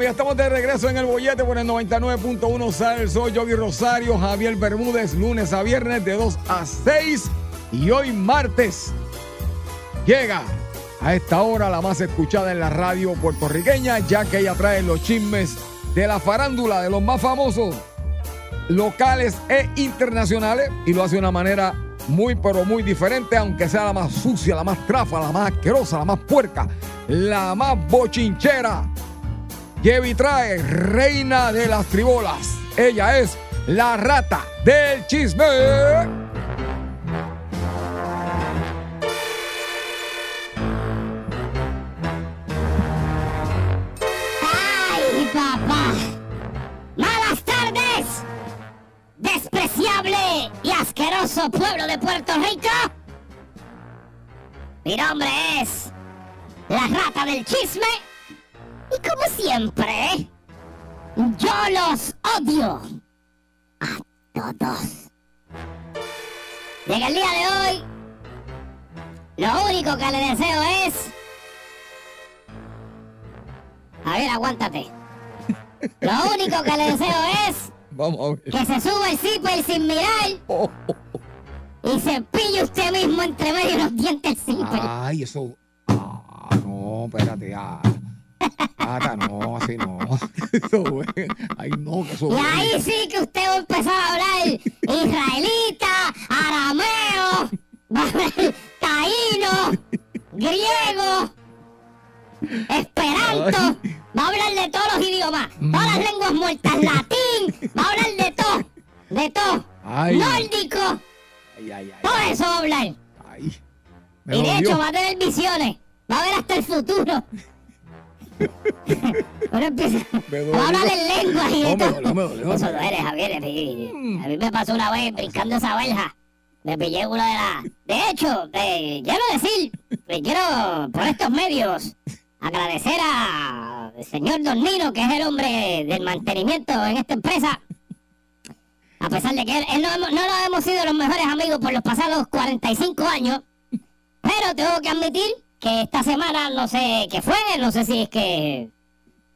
Óigame, ya estamos de regreso en el bollete por el 99.1 Sal. Soy Yogi Rosario, Javier Bermúdez, lunes a viernes de 2 a 6. Y hoy martes llega a esta hora la más escuchada en la radio puertorriqueña, ya que ella trae los chismes de la farándula, de los más famosos, locales e internacionales, y lo hace de una manera muy, pero muy diferente, aunque sea la más sucia, la más trafa, la más asquerosa, la más puerca, la más bochinchera. Yevi trae reina de las tribolas. Ella es la rata del chisme. ¡Ay, papá! ¡Malas tardes! ¡Despreciable y asqueroso pueblo de Puerto Rico! Mi nombre es la rata del chisme y como siempre, yo los odio a todos. Y en el día de hoy, lo único que le deseo es a ver, aguántate. Lo único que le deseo es Vamos a ver. que se suba el zipper sin mirar Oh, oh, oh. y se pille usted mismo entre medio de los dientes el zipper. Ay, eso. Ah, no, espérate. Ah. Rata, no, así no. Eso. Ay, no, que eso. Y ahí sí que usted va a empezar a hablar israelita, arameo, va a hablar taíno, griego, esperanto, va a hablar de todos los idiomas, todas las lenguas muertas, latín, va a hablar de todo, de todo, nórdico, Ay, ay, ay. todo eso va a hablar. Y de hecho va a tener visiones. Va a ver hasta el futuro. Ahora empieza. Me dolió. Va a hablar en lengua y de todo. dolió, me dolió. Eso duele, Javier. A mí, a mí me pasó una vez brincando esa verja. Me pillé uno de la. De hecho, eh, quiero decir, eh, quiero por estos medios agradecer a el señor Don Nino, que es el hombre del mantenimiento en esta empresa. A pesar de que él, él no, hemos- no nos hemos sido los mejores amigos por los pasados 45 años. Pero tengo que admitir que esta semana no sé qué fue, no sé si es que,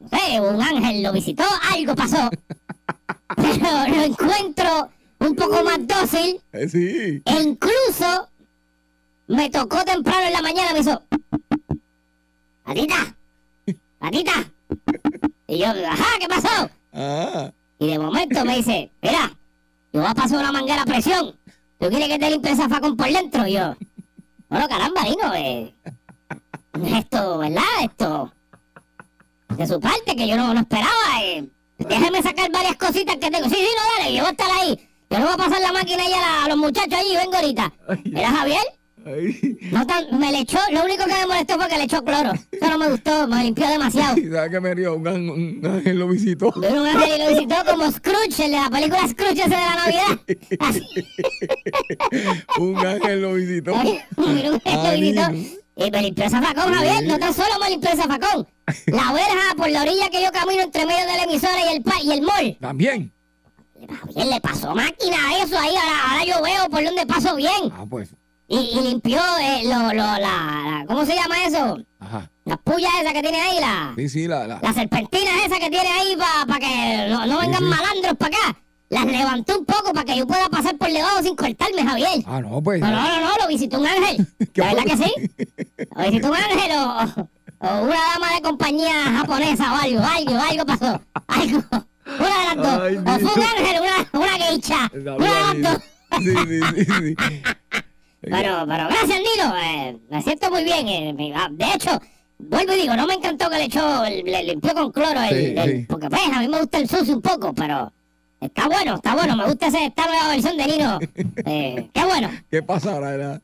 no sé, un ángel lo visitó, algo pasó. Pero lo encuentro un poco más dócil Eh, sí. e incluso me tocó temprano en la mañana, me hizo, gatita, gatita. Y yo, ajá, ¿qué pasó? Ah. Y de momento me dice, mira, yo voy a pasar una manguera a presión. ¿Tú quieres que te limpie esa facón por dentro? Y yo, bueno, caramba, Dino, eh, esto, ¿verdad? Esto, de su parte, que yo no, no esperaba. Eh, déjeme sacar varias cositas que tengo. Sí, sí, no, dale, yo voy a estar ahí. Yo le voy a pasar la máquina ahí a, la- a los muchachos allí vengo ahorita. Mira, Javier, Ay. no tan- me le echó, lo único que me molestó fue que le echó cloro. Eso no me gustó, me limpió demasiado. ¿Y sabes qué me río? Un, ángel- un ángel lo visitó. Un ángel lo visitó como Scrooge, el de la película Scrooge ese de la Navidad. Así. Un ángel lo visitó. Un ángel lo visitó. Y me limpió esa facón, Javier. No tan solo me limpió esa facón. La verja por la orilla que yo camino entre medio de la emisora y el, pa- y el mall. También. Javier le pasó máquina a eso ahí. Ahora, ahora yo veo por dónde paso bien. Ah, pues. Y, y limpió eh, lo, lo, la, la- ¿Cómo se llama eso? Ajá. Las pullas esas que tiene ahí, la, Sí, sí, la, la. las serpentinas esas que tiene ahí para que no, no vengan sí. malandros para acá. Las levantó un poco para que yo pueda pasar por debajo sin cortarme, Javier. Ah, no, pues. No, no, no, no, lo visitó un ángel. ¿Qué ¿De verdad que sí? Lo visitó un ángel o, o una dama de compañía japonesa o algo, algo, algo pasó. Algo. Una de las dos. Ay, o fue un ángel, una, una geisha. Una de las dos. Sí, sí, sí, sí. Pero, pero gracias, Nino. eh, me siento muy bien. eh, ah, de hecho, vuelvo y digo, no me encantó que le echó, le limpió con cloro el, Sí, el- sí. porque pues a mí me gusta el sucio un poco, pero está bueno, está bueno. Me gusta ese, esta nueva versión de Nino. Eh, qué bueno. ¿Qué pasa ahora?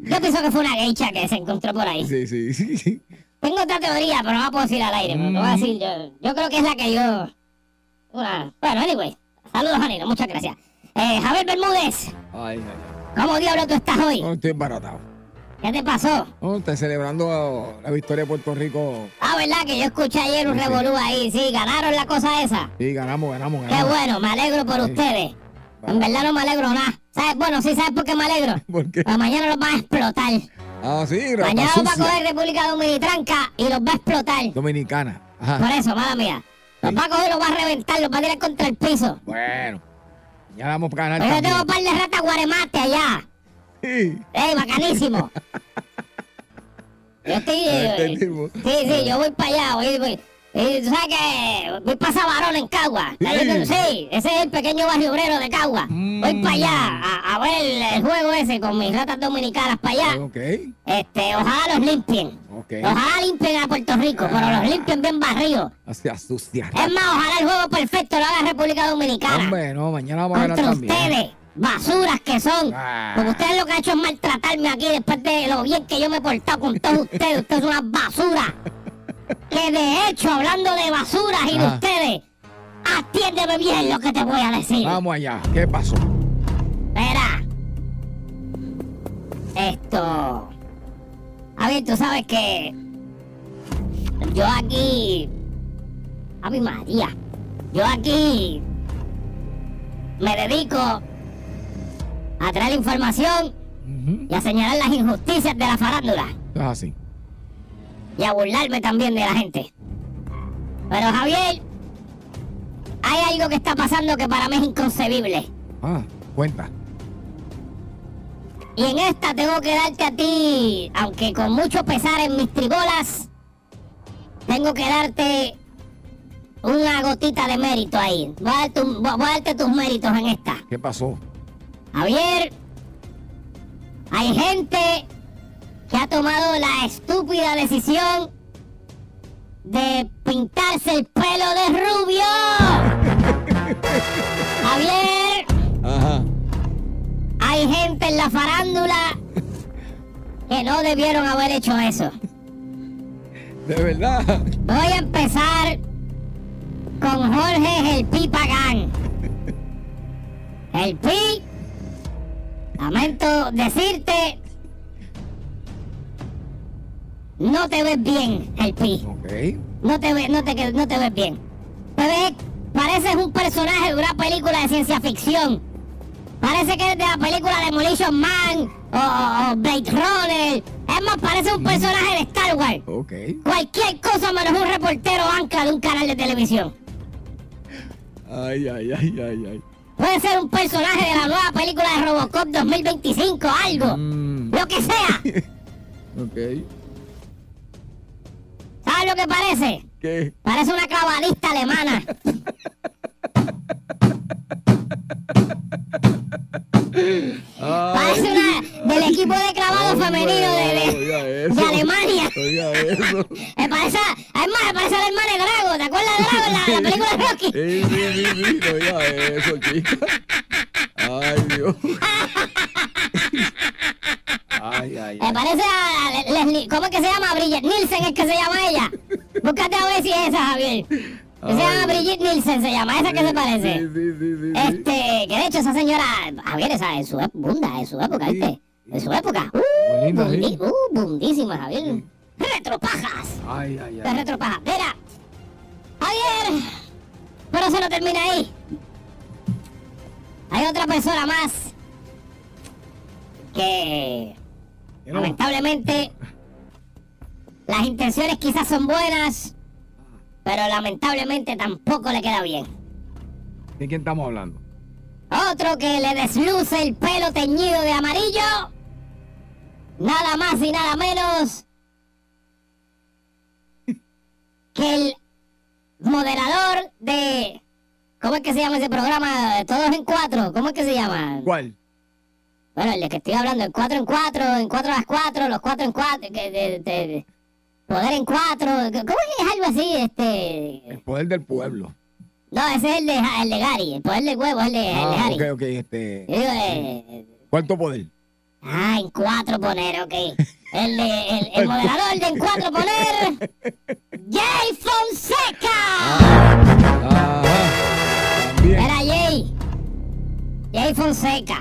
Yo pienso que fue una geisha que se encontró por ahí. Sí, sí, sí. sí. Tengo otra teoría, pero no la puedo decir al aire. pero te voy a decir, yo, yo creo que es la que yo. Una, bueno, anyway. Saludos, Janino, muchas gracias. Eh, Javier Bermúdez, Ay, ay, ay. ¿cómo diablo tú estás hoy? No, estoy embaratado. ¿Qué te pasó? No, está celebrando la victoria de Puerto Rico. Ah, ¿verdad? Que yo escuché ayer un Sí, revolú ahí. Sí, ganaron la cosa esa. Sí, ganamos, ganamos, Qué ganamos. bueno, me alegro por Sí. ustedes. En verdad no me alegro nada. ¿Sabes? Bueno, sí, ¿sabes por qué me alegro? ¿Por qué? Porque mañana los van a explotar. Ah, sí, Mañana los va a coger República Dominicana y los va a explotar. Dominicana. Por eso, mala mía. Los Sí. va a coger, los va a reventar, los va a tirar contra el piso. Bueno. Ya vamos a ganar Pero yo tengo un par de ratas guaremate allá. ¡Ey, bacanísimo! Yo estoy... Eh. Sí, sí, yo voy para allá, voy, voy. Y tú sabes que voy para Sabarón en Cagua. Sí. Ese es el pequeño barrio obrero de Cagua. Mm. Voy para allá a, a ver el juego ese con mis ratas dominicanas para allá. Ok, Este, ojalá los limpien. ok. Ojalá limpien a Puerto Rico, pero los limpien bien barridos. Hacia suciar. Es más, ojalá el juego perfecto lo haga República Dominicana. Hombre, no, mañana vamos a ganar también. ustedes, basuras que son. Ah. Porque ustedes lo que han hecho es maltratarme aquí después de lo bien que yo me he portado con todos ustedes. Ustedes son unas basuras. Que de hecho, hablando de basuras y de Ah. ustedes, atiéndeme bien lo que te voy a decir. Vamos allá. ¿Qué pasó? Espera. Esto. A ver, tú sabes que. Yo aquí. Ave María. Yo aquí. Me dedico a traer información y a señalar las injusticias de la farándula. Es así. Y a burlarme también de la gente. Pero Javier. Hay algo que está pasando que para mí es inconcebible. Ah, cuenta. Y en esta tengo que darte a ti, aunque con mucho pesar en mis tribolas, tengo que darte una gotita de mérito ahí. Voy a, darte voy a darte tus méritos en esta. ¿Qué pasó? Javier, hay gente que ha tomado la estúpida decisión de pintarse el pelo de rubio. Javier, Ajá. hay gente en la farándula que no debieron haber hecho eso. De verdad. Voy a empezar con Jorge el Pi Pagán. El Pi, lamento decirte, no te ves bien, el Pi. Ok. No te, ve- no te, no te ves bien. Te ves, pareces un personaje de una película de ciencia ficción. Parece que eres de la película Demolition Man o, Blade Runner. Es más, parece un personaje de Star Wars. Ok. Cualquier cosa menos un reportero ancla de un canal de televisión. Ay, ay, ay, ay, ay. Puede ser un personaje de la nueva película de Robocop 2025, algo. Mm, Lo que sea. ok. ¿Sabes lo que parece? ¿Qué? Parece una clavadista alemana. Ay, Parece una del equipo de clavado hombre, femenino de, de-. Alemania. Oiga eso. Me parece, es más, me parece el hermano de Drago. ¿Te acuerdas de Drago en la, la película de Rocky? Sí, sí, sí, sí. Oiga eso, chica. Ay, Dios. Ay, ay, Me parece a Le- Leslie, ¿cómo es que se llama? Bridget Nielsen es que se llama ella. Búscate a ver si es esa, Javier. Se llama. Bridget Nielsen, se llama, esa que se parece. Sí, sí, sí, sí. sí. Este, que de hecho esa señora, Javier, esa en su época, bunda, en su época. ¿viste? En su época. Uh, linda, bundi- uh, bundísima, Javier. Retropajas. Ay, ay, De ay. retropajas. Mira, Javier, pero se no termina ahí. Hay otra persona más que lamentablemente las intenciones quizás son buenas, pero lamentablemente tampoco le queda bien. ¿De quién estamos hablando? otro que le desluce el pelo teñido de amarillo. Nada más y nada menos que el moderador de... ¿Cómo es que se llama ese programa? Todos en cuatro. ¿Cómo es que se llama? ¿Cuál? Bueno, el de que estoy hablando, en cuatro en cuatro, en cuatro a las cuatro, los cuatro en cuatro, que de, de- de- poder en cuatro, ¿cómo es que es algo así? Este, El poder del pueblo. no, ese es el de, el de Gary, el poder del huevo es el de, el de Ah, Gary. ok, ok, este. Digo, eh, ¿Cuánto poder? ah, en cuatro poner, ok. El, de, el, el moderador de en cuatro poner, Jay Fonseca. También. Era Jay. Jay Fonseca.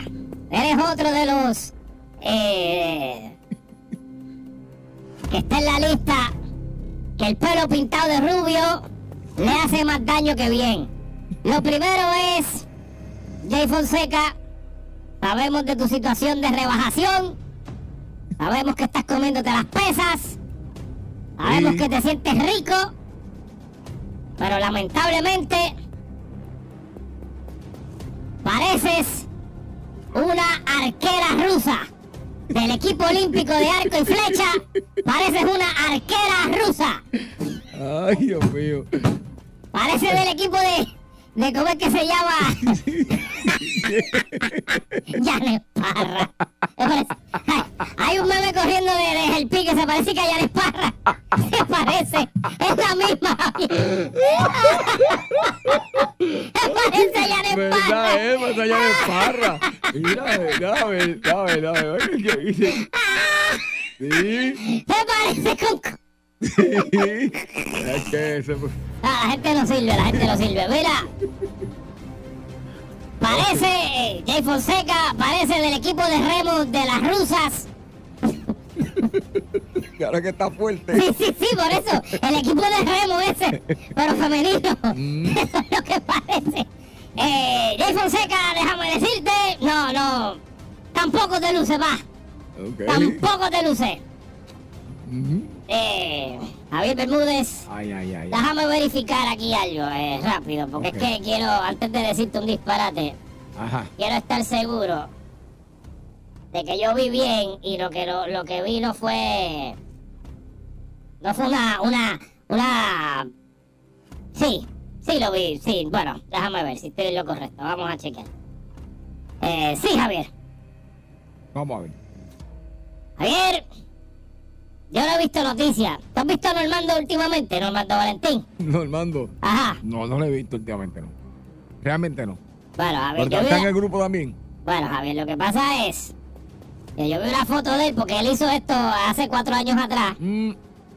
Eres otro de los eh, que está en la lista que el pelo pintado de rubio le hace más daño que bien. Lo primero es, Jay Fonseca, sabemos de tu situación de rebajación, sabemos que estás comiéndote las pesas, sabemos Sí. que te sientes rico, pero lamentablemente pareces una arquera rusa del equipo olímpico de arco y flecha. Pareces una arquera rusa. Ay, Dios mío. Parece del equipo de. de ¿Cómo es que se llama? Janes Parra. Me parece- Hay, un meme corriendo de, de El Pique, se parece que a Janes Parra. Se parece. Es la misma. Se parece a Janes ¿Verdad, Parra. eh? Pues parra. Mira, verdad. ¿Qué dice? Sí, Se parece con. Es que. Ah, la gente no sirve, la gente no sirve. Mira. Parece, eh, Jay Fonseca, parece del equipo de remo de las rusas. Ahora que está fuerte. Sí, sí, sí, por eso. El equipo de remo ese, pero femenino. Mm. Eso es lo que parece. Eh, Jay Fonseca, déjame decirte, no, no, tampoco te luce, va. Tampoco te luce. Eh, Javier Bermúdez. Ay, ay, ay. Déjame verificar aquí algo eh, rápido, porque es que quiero, antes de decirte un disparate, Ajá. quiero estar seguro de que yo vi bien y lo que lo, lo que vi no fue. No fue una. una. una. Sí, sí lo vi, sí. Bueno, déjame ver si estoy en lo correcto. Vamos a chequear. Eh, sí, Javier. Vamos a ver. Javier, yo no he visto noticias. ¿Tú has visto a Normando últimamente? Normando Valentín. Normando. Ajá. No, no lo he visto últimamente, no. Realmente no. Bueno, Javier, Porque yo vi está en el grupo también. Bueno, Javier, lo que pasa es que yo vi una foto de él porque él hizo esto hace cuatro años atrás. Mm,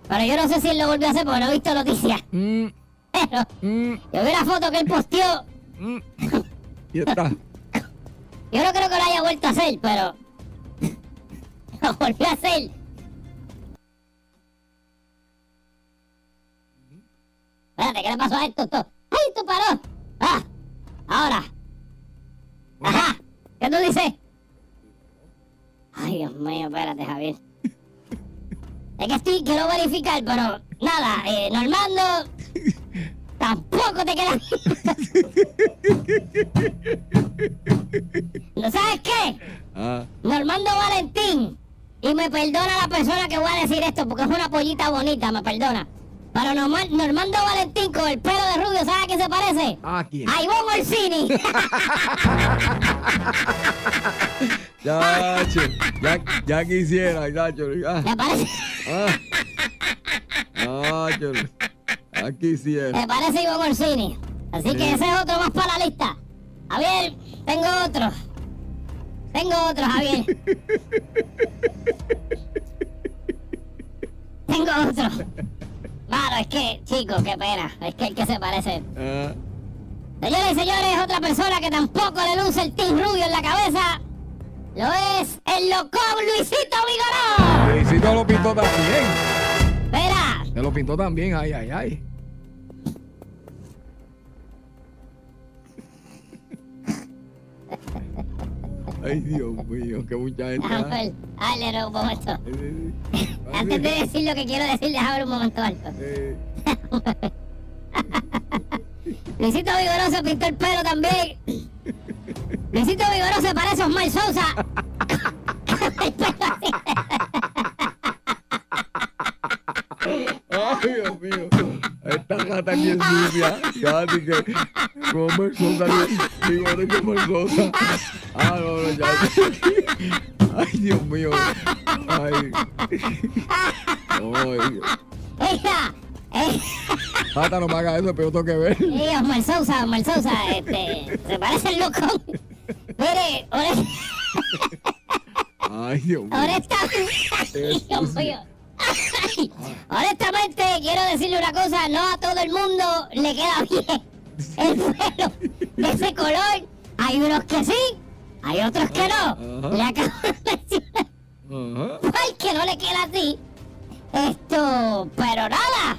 Pero yo no sé si él lo volvió a hacer porque no he visto noticias. mm, Pero mm, yo vi una foto que él posteó. Y está. Yo no creo que lo haya vuelto a hacer, pero lo volvió a hacer. Espérate, ¿qué le pasó a esto? esto? ¡Ay, esto paró! ¡Ah! Ahora. Ajá. ¿Qué tú dices? Ay, Dios mío, espérate, Javier. Es que estoy, quiero verificar, pero nada, eh, Normando, tampoco te queda. ¿No sabes qué? Ah, Normando Valentín. Y me perdona la persona que voy a decir esto porque es una pollita bonita, me perdona. Pero Norma- Normando Valentín con el pelo de rubio, ¿sabes a qué se parece? ¿A quién? A Ivonne Orsini. Ya, ya, ya quisiera, ya, che, ya. Me parece, Ah, che, ya quisiera. me parece Ivonne Orsini. Así que ese es otro más para la lista. Javier, tengo otro. Tengo otro, Javier. Tengo otro. Claro, es que, chicos, qué pena. Es que el que se parece. Ah, Señoras y señores, otra persona que tampoco le luce el team rubio en la cabeza. Lo es el loco Luisito Vigoró. Luisito lo pintó también. Espera, Se lo pintó también, ay, ay, ay. Ay, Dios mío, que mucha gente. déjame ah. ver. Dale, un momento. Antes de decir lo que quiero decir, déjame un momento alto. eh, Luisito Vigoró se pintó el pelo también. Luisito Luisito Vigoró se parece a Osmar Sousa. El pelo así. Ay, Dios mío. Gata es bien sucia. Ya, así que. Como el sosa, digo, de como el sosa. Ah, no, no, ya. Ay, Dios mío. Ay. Ay. Mira, eh, Gata, no me haga eso, pero tengo que ver. sí, Osmar Sousa, Osmar Sousa, este, se parece al loco. Mire, honest- Ay, Dios mío. honestamente, ay, Dios mío. Ay, honestamente, quiero decirle una cosa, no a todo el mundo le queda bien el pelo de ese color. Hay unos que sí, hay otros que no. Le acabo de mencionar Ajá. al que no le queda así. Esto, pero nada.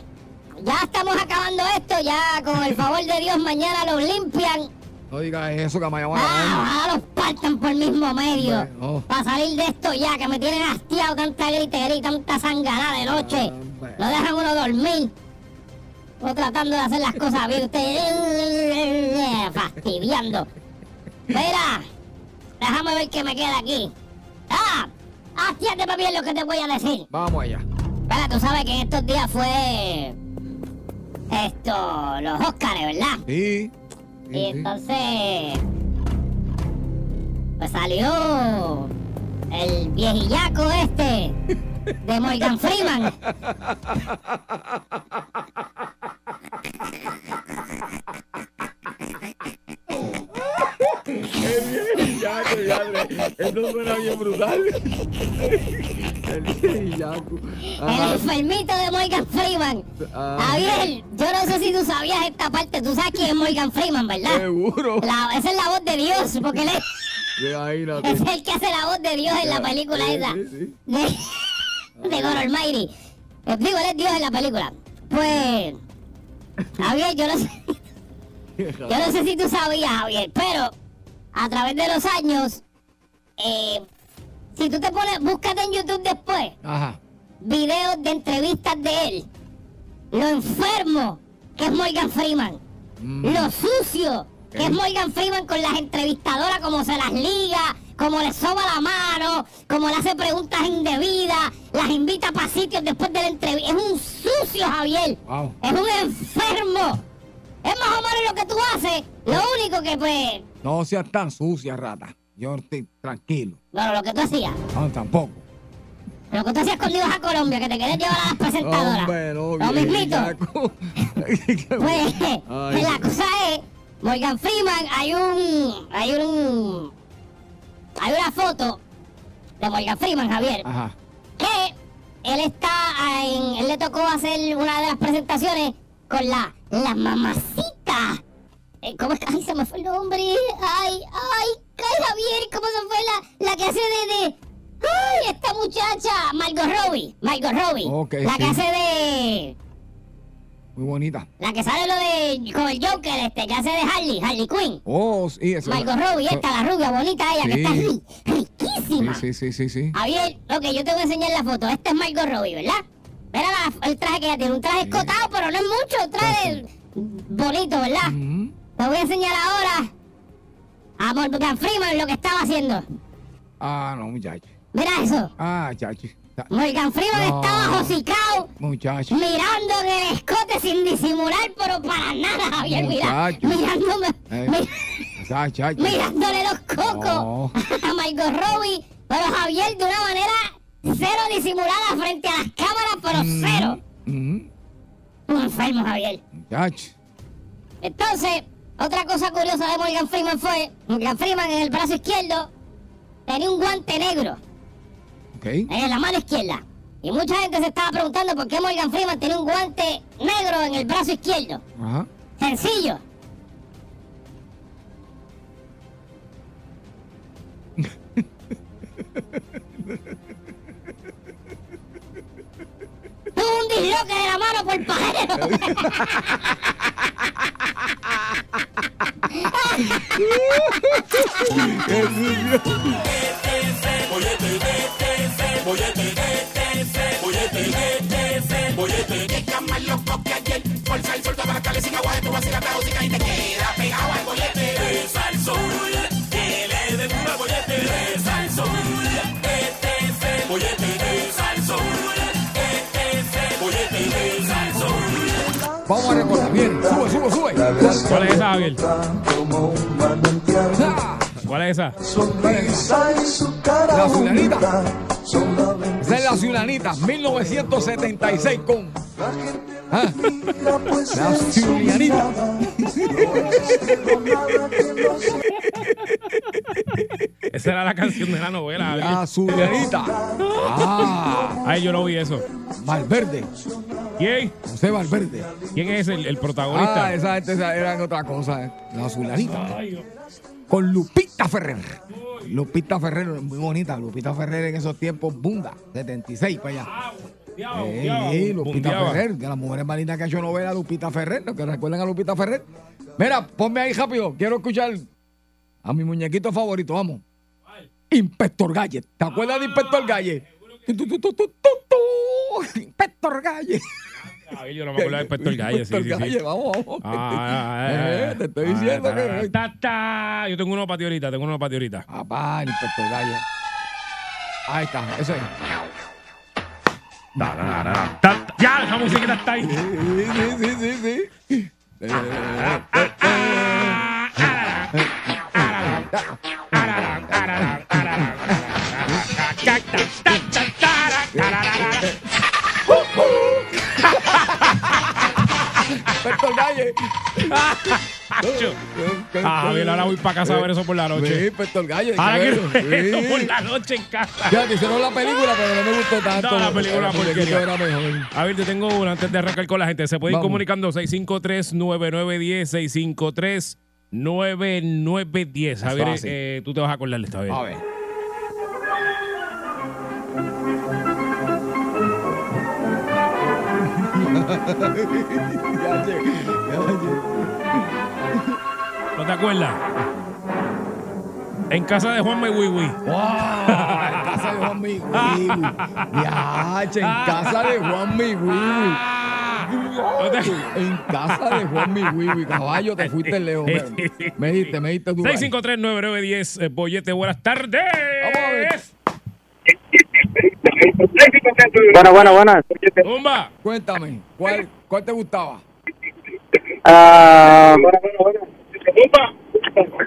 Ya estamos acabando esto, ya con el favor de Dios mañana los limpian. No digas eso, que me llaman. Ah, ojalá los partan por el mismo medio. Bueno. Para salir de esto ya, que me tienen hastiado tanta gritería y tanta sanganada de noche. Hombre. No dejan uno dormir. O tratando de hacer las cosas bien. Usted fastidiando. Mira, déjame ver qué me queda aquí. Ah, hastiate bien lo que te voy a decir. Vamos allá. Espera, tú sabes que en estos días fue esto, los Óscares, ¿verdad? Sí. Y entonces, pues salió el viejillaco este de Morgan Freeman. Qué bien, ya, ya, Esto suena bien brutal. El yaku. El Ajá. enfermito de Morgan Freeman. Ah. Javier, yo no sé si tú sabías esta parte. Tú sabes quién es Morgan Freeman, ¿verdad? Seguro. La- esa es la voz de Dios, porque él es, Imagínate. es el que hace la voz de Dios en la película Sí, esa. sí, sí. De, de God Almighty. Eh, Digo, él es Dios en la película. Pues, Javier, yo no sé. Yo no sé si tú sabías, Javier, pero a través de los años, eh, si tú te pones, búscate en YouTube después Ajá. videos de entrevistas de él, lo enfermo que es Morgan Freeman, Mm. lo sucio que es. Morgan Freeman con las entrevistadoras, como se las liga, como le soba la mano, como le hace preguntas indebidas, las invita para sitios después de la entrevista. Es un sucio, Javier. Wow. Es un enfermo. Es más o menos lo que tú haces. Lo único que, pues. No seas tan sucia, rata. Yo estoy tranquilo. Bueno, lo que tú hacías. No, tampoco. Lo que tú hacías cuando ibas a Colombia, que te querías llevar a las presentadoras. Hombre, no, lo mismito. Pues, Ay. la cosa es. Morgan Freeman, hay un. Hay un. Hay una foto de Morgan Freeman, Javier. Ajá. que él está en, él le tocó hacer una de las presentaciones con la, la mamacita. Eh, ¿Cómo es que? Ay, se me fue el nombre. Ay, ay, ay, Javier, ¿cómo se fue la, la que hace de, de- Ay, esta muchacha, Margot Robbie. Margot Robbie. La que sí. hace de. Muy bonita. La que sale lo de. con el Joker, este, que hace de Harley, Harley Quinn. Oh, sí, eso. Margot Robbie, esta, la rubia bonita ella, que está ri- riquísima. Sí, sí, sí, sí, sí. Javier, ok, yo te voy a enseñar la foto. Este es Margot Robbie, ¿verdad? Mira la- el traje que ella tiene. Un traje escotado, pero no es mucho. Un traje bonito, ¿verdad? Te voy a enseñar ahora a Morgan Freeman lo que estaba haciendo. Ah, no, muchacho. Mira eso. Ah, chacho. Ta- Morgan Freeman No. estaba josicado, Muchacho. mirando en el escote sin disimular, pero para nada, Javier. Mira, Muchacho. mirándome, Eh. mirándole los cocos No. a Margot Robbie, pero Javier de una manera cero disimulada frente a las cámaras, pero Mm. cero. Ujú. Un enfermo, Javier. Muchacho. Entonces, otra cosa curiosa de Morgan Freeman fue, Morgan Freeman en el brazo izquierdo tenía un guante negro en la mano izquierda. Y mucha gente se estaba preguntando por qué Morgan Freeman tenía un guante negro en el brazo izquierdo. Ajá. Sencillo. Un disloque de la mano por pajero. Llega más loco que ayer. Por para sin agua, tú vacilas la música y te queda pegado al bollete. Vamos a recordar. Bien, sube, sube, sube. ¿Cuál es esa, Javier? ¿Cuál es esa? La Zulanita. Esa es la Zulanita, 1976 con. Ah, La Zulanita. Esa era la canción de la novela. La Zulanita. Ah, Ay, yo no vi eso. Valverde. ¿Quién? José Valverde. ¿Quién es el, el Ah, protagonista? esa gente esa eran otra cosa. eh. La Zulanita. Ay. Con Lupita Ferrer. Lupita Ferrer, muy bonita. Lupita Ferrer en esos tiempos, bunda. 76 para allá. Diablo, Eh, diablo, sí, Lupita. Ferrer, de las mujeres más lindas que ha hecho novela, Lupita Ferrer, los que recuerdan a Lupita Ferrer. Mira, ponme ahí rápido, quiero escuchar a mi muñequito favorito, vamos. Inspector Galle. ¿Te acuerdas de Inspector Galle? Tu, tu, tu. Inspector Galle. Yo no me acuerdo de Inspector Galle. Sí, sí, sí. Galle, vamos, vamos. Ah, Eh, te estoy diciendo que- Ta, ta. Yo tengo uno para ti ahorita, tengo uno para ti ahorita. Papá, el Inspector Galle. Ahí está, ese es. Ta. Ya, esa musiquita está ahí. Sí, sí, sí, sí, sí. Inspector Galle. Ah, Javier, ahora voy para casa a ver eso por la Sí, noche. Inspector Galle. Ahora quiero ver eso sí. por la noche en casa. Ya, te hicieron la película, pero no me gustó tanto. No, la película porquería. era mejor. A ver, te tengo una antes de arrancar con la gente. Se puede ir comunicando 653-9910, 653-9910. Javier, eh, tú te vas a acordar de esta vez. A ver. ¿No te acuerdas? En casa de Juan Wiwi. ¡Wow! En casa de Juan Wiwi. Ya, che, en casa de Juan Wiwi. ¿No te- En casa de Juan Wiwi. Caballo, te fuiste lejos. Me, me diste, me diste ahí. 653-9910, eh, Bollete, buenas tardes. Vamos a ver. Bueno, bueno, buenas. Zumba. Cuéntame, ¿cuál, cuál te gustaba? Ah,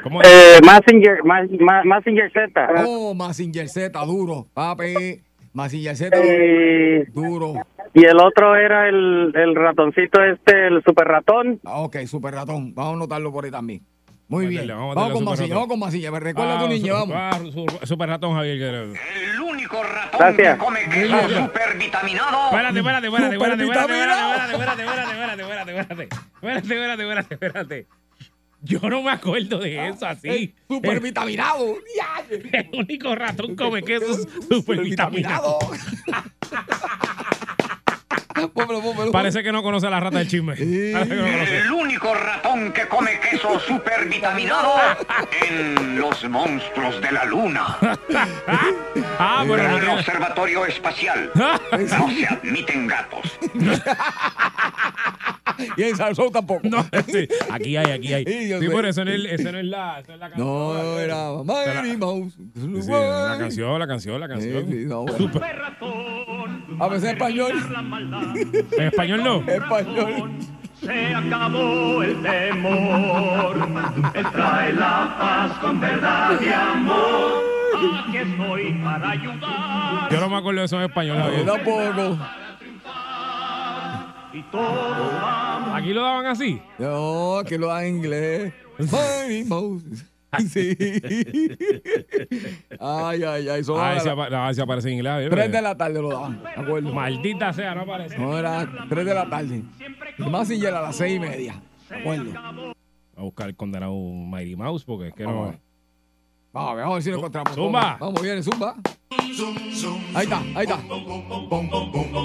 ¿Cómo es? eh, Messenger, Ma- Ma- Messenger Z. Oh, Massinger Z, duro. Papi, Massinger Z, Eh, duro. y el otro era el, el ratoncito este, el super ratón. Ah, ok, super ratón. Vamos a anotarlo por ahí también. Muy a bien. vamos a con Masilla, vamos con Masilla. Me recuerda Ah, tu niña, su- vamos. ah, su- Super ratón, Javier. El único ratón Gracias. que come queso supervitaminado. Espérate, espérate, espérate, espérate, espérate, espérate, Supervitaminado. espérate, espérate, espérate, espérate, espérate, espérate, espérate, espérate, espérate, espérate. Yo no me acuerdo de eso así. Eh, super vitaminado. El único ratón come queso super vitaminado. Pómelo, pómelo. Parece que no conoce la rata del chisme. No. El único ratón que come queso supervitaminado en los monstruos de la luna. Ah, bueno, no Gran tiene- observatorio espacial. No se admiten gatos. Y en Salsón tampoco. No, sí, aquí hay, aquí hay. Sí, Sí, pero eso no es, eso no es la, eso es la canción. No, era Mighty Mouse. Sí, la canción, la canción, la canción. sí, no, bueno. A veces español. En español no. Español. Se acabó el temor, Él trae la paz con verdad y amor. Aquí estoy para ayudar Yo no me acuerdo de eso en español. Yo tampoco. y. Aquí lo daban así. No, que lo da en inglés. Sí. Ay, ay, ay. Son Ah, ese, apa- no, ese aparece en inglés. Javier. 3 de la tarde lo daban. ¿De acuerdo? Maldita sea, no aparece. No, era 3 de la tarde. Y más si llega a las 6 y media. ¿De acuerdo? A buscar el condenado Mighty Mouse porque es que Vamos a no. ver. Vamos a ver, vamos a ver si lo encontramos. Zumba. Vamos, viene, zumba. Ahí está, ahí está.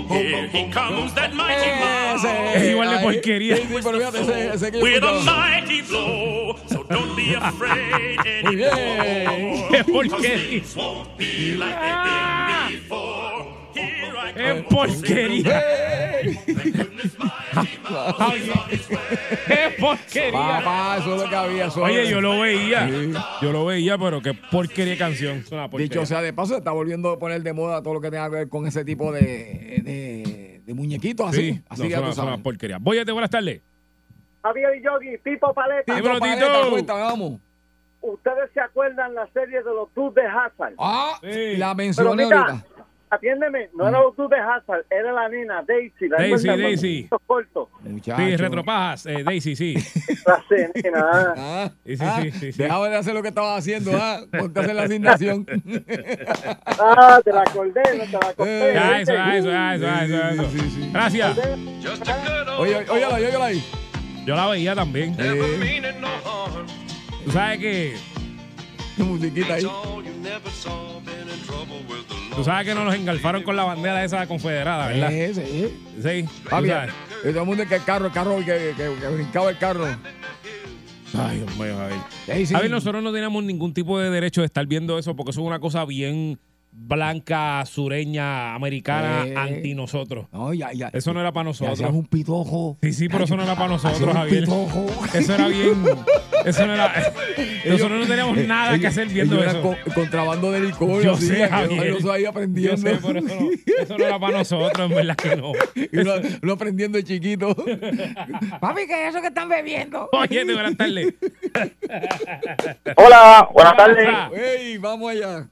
Here he comes that mighty Ese, Es igual de porquería. Sí, sí, pero fíjate, ese, ese que yo with a escuchaba. mighty blow. So don't be afraid Muy bien. anymore. ¡Qué porquería! Won't be like they've been before. Here I ¡Qué porquería! ¡Qué porquería! Papá, eso es lo que había. eso Oye, yo lo veía. Sí. Yo lo veía, pero qué porquería de canción. Es una porquería. Dicho sea de paso, se está volviendo a poner de moda todo lo que tenga que ver con ese tipo de, de, de muñequitos así. Sí, así no, que ya son, tú una porquería. Voyete, buenas tardes. Javier y Yogi, Pipo Paleta. Tito. paleta, vamos. ¿Ustedes se acuerdan la serie de los Dukes de Hazard? Ah, Sí. la mencioné ahorita. Atiéndeme, no era los Dukes de Hazard, era la nena Daisy. La Daisy, hermana, Daisy. Muchacho. Sí, retropajas, eh, Daisy, sí. La nena. Ah, Sí, sí, ah, sí, sí. Dejaba de hacer lo que estaba haciendo, ¿ah? Ponte a hacer la asignación. Ah, te la acordé, no te la acordé. Ya, eso, ya, eso, ya, eso, ya, eso. Sí, sí. Gracias. Oye, óyala, óyala ahí. Yo la veía también. Eh, Tú sabes que. musiquita ahí. Tú sabes que nos los engalfaron con la bandera esa confederada, ¿verdad? Eh, sí. Sí. tú Papi, y todo el mundo que el carro, el carro, que, que, que brincaba el carro. Ay, Dios mío, Javier. Sí, sí. Javier, nosotros no teníamos ningún tipo de derecho de estar viendo eso porque eso es una cosa bien blanca, sureña, americana, Eh. anti nosotros. No, ya, ya. Eso no era para nosotros. hacías un pitojo. Sí, sí, pero eso no era para nosotros, un Javier. pitojo. Eso era bien. Eso no era. Nosotros no teníamos nada que Ellos- hacer viendo ellos eso. co- contrabando de licor. Yo así, sé, Javier. Yo ahí Yo aprendiendo. sé, pero eso no, eso no era para nosotros, en verdad que no. Uno aprendiendo de chiquito. Papi, ¿qué es eso que están bebiendo? Oye, buenas tardes. Hola, buenas tardes. Ah, ¡Ey, vamos allá!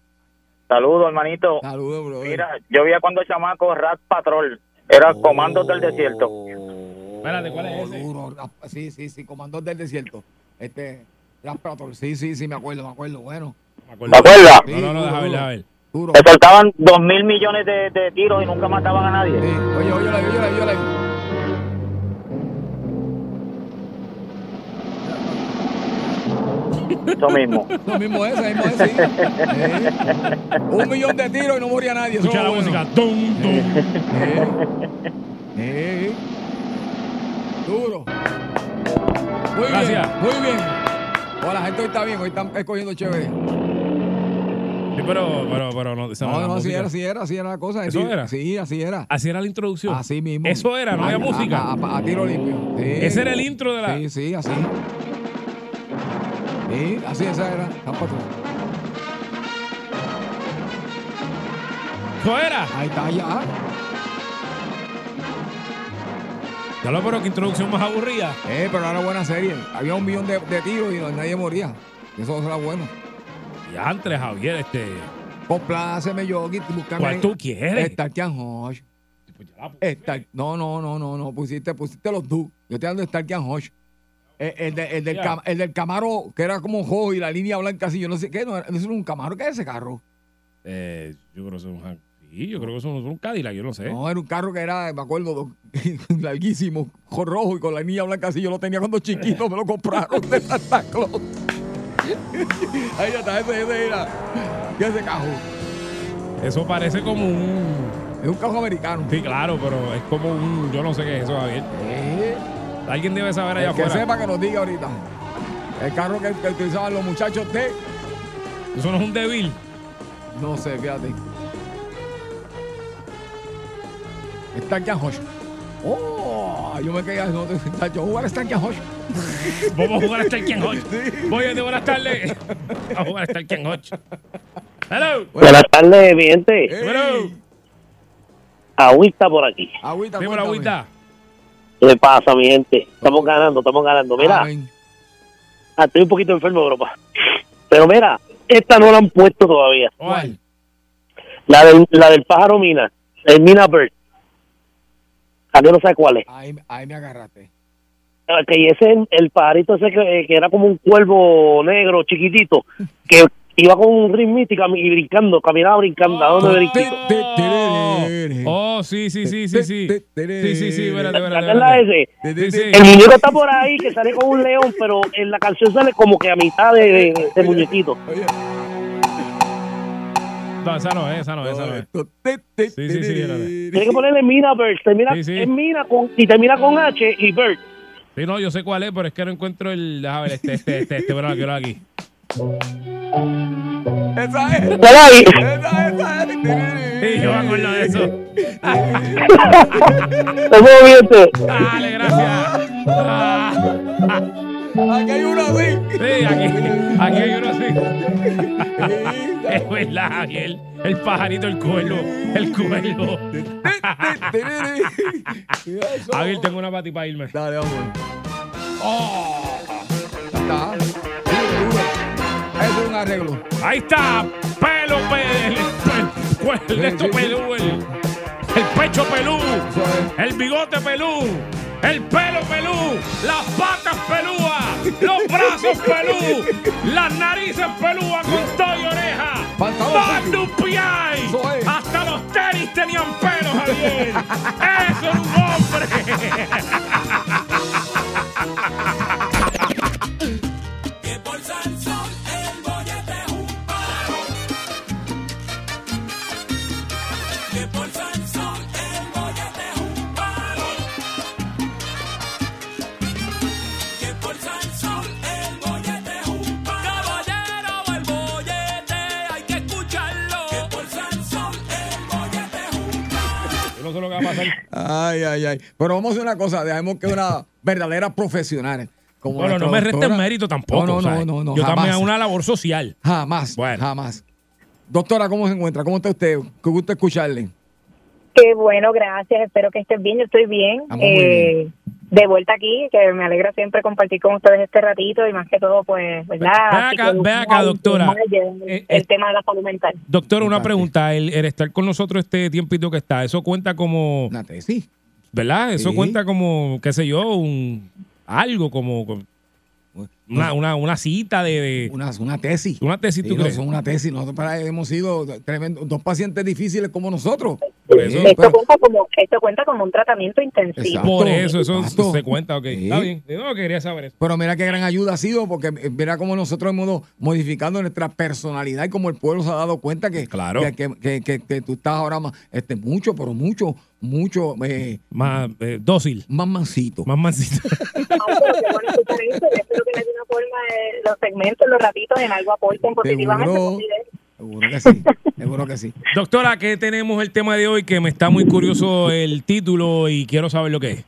Saludos, hermanito. Saludos, bro. Mira, yo vi cuando chamaco Rat Patrol. Era Comandos del Desierto. Espérate, ¿cuál es ese? Duro, rap- sí, sí, sí, Comandante del Desierto. Este, Rap Patrol. Sí, sí, sí, me acuerdo, me acuerdo. Bueno, Me acuerdo. ¿Te acuerdas? Sí, No, no, déjame ver, déjame ver. duro. Le soltaban dos mil millones de, de tiros y nunca mataban a nadie. Sí, oye, oye, oye, oye, oye. Eso mismo. Lo mismo es, lo mismo es, sí. Un millón de tiros y no moría nadie. Escucha la bueno. música. Dum, dum. Eh, eh. Duro. Muy Gracias. bien, muy bien. Oh, la gente hoy está bien, hoy están escogiendo chévere. Sí, pero, pero, pero no, esa no, No, era no, así era, así era, así era la cosa. ¿Eso Sí, era? Sí, así era. Así era la introducción. Así mismo. Eso era, no había música. A, a- a tiro limpio. Sí. Ese era el intro de la. Sí, sí, así. Sí, así esa era. Tan patrón. Eso era. Ahí está, ya. Ya lo pero que introducción más aburrida. Eh, pero era buena serie. Había un millón de, de tiros y nadie moría. Eso era bueno. Y antes, Javier, este. Compláceme, Yogi. Búscame. ¿Cuál tú quieres? Starkian Hodge. Pues. Star- no, no, no, no, no. Pusiste, pusiste los dos. Yo estoy dando Starkian Hodge. El, el, de- el del cam- el del Camaro, que era como rojo y la línea blanca así. Yo no sé qué. No, eso era un Camaro. ¿Qué es ese carro? Eh, yo creo que es un. Sí, yo creo que es un Cadillac, yo no sé. No, era un carro que era, me acuerdo, do- larguísimo, rojo y con la línea blanca así. Yo lo tenía cuando chiquito, me lo compraron de Santa Claus. Ahí está, ese, ese era. ¿Qué es ese carro? Eso parece como un. Es un carro americano. Sí, claro, pero es como un. Yo no sé qué es eso, Javier. Eh, Alguien debe saber allá el que afuera. sepa que nos diga ahorita. El carro que, que utilizaban los muchachos de. Eso no es un débil. No sé, fíjate. Stankian Hodge. Oh, yo me quedé no te yo jugar a Stankian Hodge. Vamos a jugar hasta el Ken Hodge. Voy a buenas tardes. A jugar hasta el Ken Hodge. Hello. Buenas tardes, mi gente. Ey, Hello. Agüita por aquí. Agüita, cuéntame. agüita. ¿Qué le pasa, mi gente? Estamos ganando, estamos ganando. Mira, ah, estoy un poquito enfermo, bro. pa. Pero mira, esta no la han puesto todavía. ¿Cuál? La del, la del pájaro Mina. El Mina Bird. Alguien no sabe cuál es. Ahí, ahí me agarraste. Ah, Que ese es el pajarito ese que, que era como un cuervo negro chiquitito. Que iba con un ritmito y, cami- y brincando, caminaba brincando. ¿A dónde brinquito? Oh, sí, sí, sí, sí, sí. Sí, sí, sí, espérate, ¿Te espérate. El muñeco está por ahí, que sale con un león, pero en la canción sale como que a mitad de, de- de muñequito. Oye, No, esa no es, esa no es, esa no es. Sí, sí, sí. Tienes que ponerle Mina Bird. Termina, Sí, sí. Es Mina con, y termina con H y Bird. Sí, no, yo sé cuál es, pero es que no encuentro el. Déjame ver, este, este, este, este, bueno, aquí, aquí. Esa es. Dale ahí. Esa, esa es. Sí, yo me acuerdo de eso. ¿Cómo viste? Dale, gracias. Aquí hay uno así. sí, aquí, aquí hay uno así. Es verdad, Javier. El pajarito, el cuervo. El cuervo. Javier, tengo una para ti para irme. Dale, vamos. Oh. Un arreglo. Ahí está. Pelo, pelo. El, el, esto pelú. El, el pecho pelú. El bigote pelú. El pelo pelú. Las patas pelúas. Los brazos pelú. Las narices pelúas con todo y oreja. Pantalón. Hasta los tenis tenían pelo, Javier. Eso es un hombre. No lo que va a pasar. Ay, ay, ay. Pero vamos a hacer una cosa. Dejemos que una verdadera profesional. Como Bueno, no me doctora- mérito tampoco. No, no, ¿sabes? no, no, Yo jamás. también hago una labor social. Jamás. Bueno. Jamás. Doctora, ¿cómo se encuentra? ¿Cómo está usted? Qué gusto escucharle. Qué bueno, gracias. Espero que estén bien. Yo estoy bien. Estamos muy Eh, De vuelta aquí, que me alegra siempre compartir con ustedes este ratito y más que todo, pues, ¿verdad? Ve acá, ve doctora. El, Eh, el eh, tema de la salud mental. Doctor, una pregunta. El, el estar con nosotros este tiempito que está, ¿eso cuenta como, Una tesis. verdad? Eso Sí. cuenta como, qué sé yo, un algo como como una, una, una cita de, de- Una, una tesis. una tesis, Sí, ¿tú no, crees? son una tesis. Nosotros para- hemos sido tremendos, dos pacientes difíciles como nosotros. Por eso. Esto pero- cuenta como esto cuenta como un tratamiento intensivo. Exacto. Por eso, eso Exacto. se cuenta, ok. Sí. Está bien. No, quería saber eso. Pero mira qué gran ayuda ha sido, porque eh, mira cómo nosotros hemos ido modificando nuestra personalidad y como el pueblo se ha dado cuenta que, Claro. que, que- que- que- que tú estás ahora más, este, mucho, pero mucho, mucho eh, Más eh, dócil, más mansito. más mansito. Espero que de alguna forma eh, los segmentos, los ratitos en algo aporten positivamente. Seguro. que sí, seguro que sí. Doctora, ¿qué tenemos el tema de hoy? Que me está muy curioso el título y quiero saber lo que es.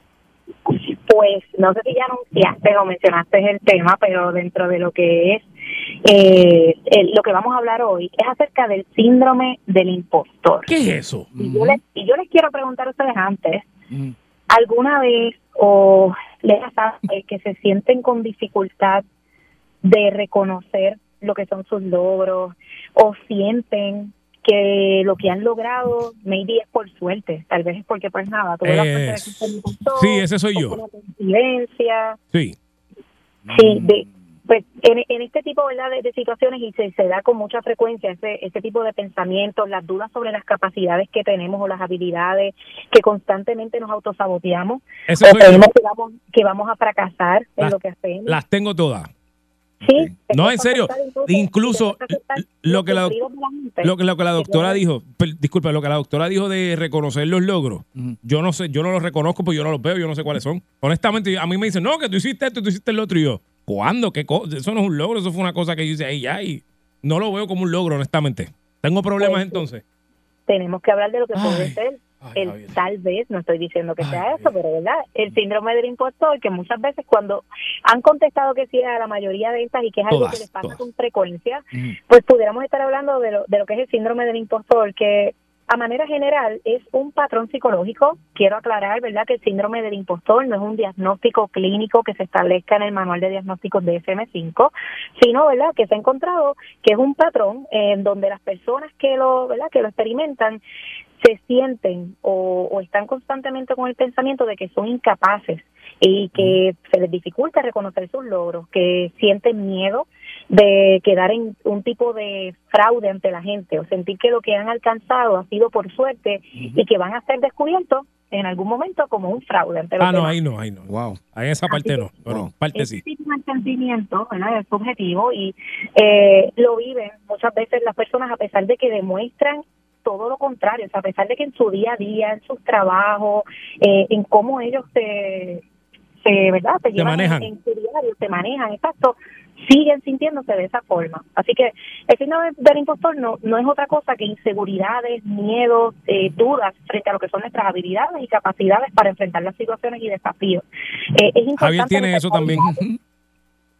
Pues no sé si ya anunciaste o mencionaste el tema, pero dentro de lo que es eh, el- lo que vamos a hablar hoy es acerca del síndrome del impostor. ¿Qué es eso? Y yo, les, y yo les quiero preguntar a ustedes antes. ¿alguna vez o les ha pasado que se sienten con dificultad de reconocer lo que son sus logros o sienten que lo que han logrado maybe es por suerte, tal vez es porque pues nada, tuve la suerte de que sí, ese soy yo. una coincidencia, Sí. Sí, de, pues en, en este tipo ¿verdad? De, de situaciones y se, se da con mucha frecuencia ese, ese tipo de pensamientos, las dudas sobre las capacidades que tenemos o las habilidades que constantemente nos autosaboteamos o creemos que vamos, que vamos a fracasar en lo que hacemos. Las tengo todas. Sí, No, en serio. incluso- lo que la-. Lo que, lo que la doctora dijo, per- disculpa, lo que la doctora dijo de reconocer los logros, yo no sé, yo no los reconozco porque yo no los veo, yo no sé cuáles son. Honestamente, a mí me dicen, no, que tú hiciste esto, tú hiciste el otro, y yo, ¿cuándo? ¿Qué? Eso no es un logro, eso fue una cosa que yo hice ahí ya, y no lo veo como un logro, honestamente. Tengo problemas Pues, entonces. tenemos que hablar de lo que puede ser el tal vez, no estoy diciendo que Ay, sea eso, pero verdad, el síndrome del impostor, que muchas veces cuando han contestado que sí a la mayoría de estas y que es algo Todas, que les pasa todas. con frecuencia, Ujú. pues pudiéramos estar hablando de lo, de lo que es el síndrome del impostor, que a manera general es un patrón psicológico. Quiero aclarar, ¿verdad?, que el síndrome del impostor no es un diagnóstico clínico que se establezca en el manual de diagnósticos de SM5, sino, ¿verdad?, que se ha encontrado que es un patrón en donde las personas que lo, ¿verdad?, que lo experimentan se sienten o, o están constantemente con el pensamiento de que son incapaces y que se les dificulta reconocer sus logros, que sienten miedo de quedar en un tipo de fraude ante la gente o sentir que lo que han alcanzado ha sido por suerte y que van a ser descubiertos en algún momento como un fraude ante los Ah, no, demás. ahí no, ahí no. Wow. Ahí esa parte Así no, pero Wow. parte Ese sí. tipo de sentimiento ¿verdad? es subjetivo y eh, lo viven muchas veces las personas a pesar de que demuestran todo lo contrario, o sea, a pesar de que en su día a día, en sus trabajos, eh, en cómo ellos se, se ¿verdad? Se, llevan manejan. En, en su diario, se manejan, exacto, siguen sintiéndose de esa forma. Así que el síndrome del impostor no, no es otra cosa que inseguridades, miedos, eh, dudas frente a lo que son nuestras habilidades y capacidades para enfrentar las situaciones y desafíos. Eh, es importante Javier tiene eso también.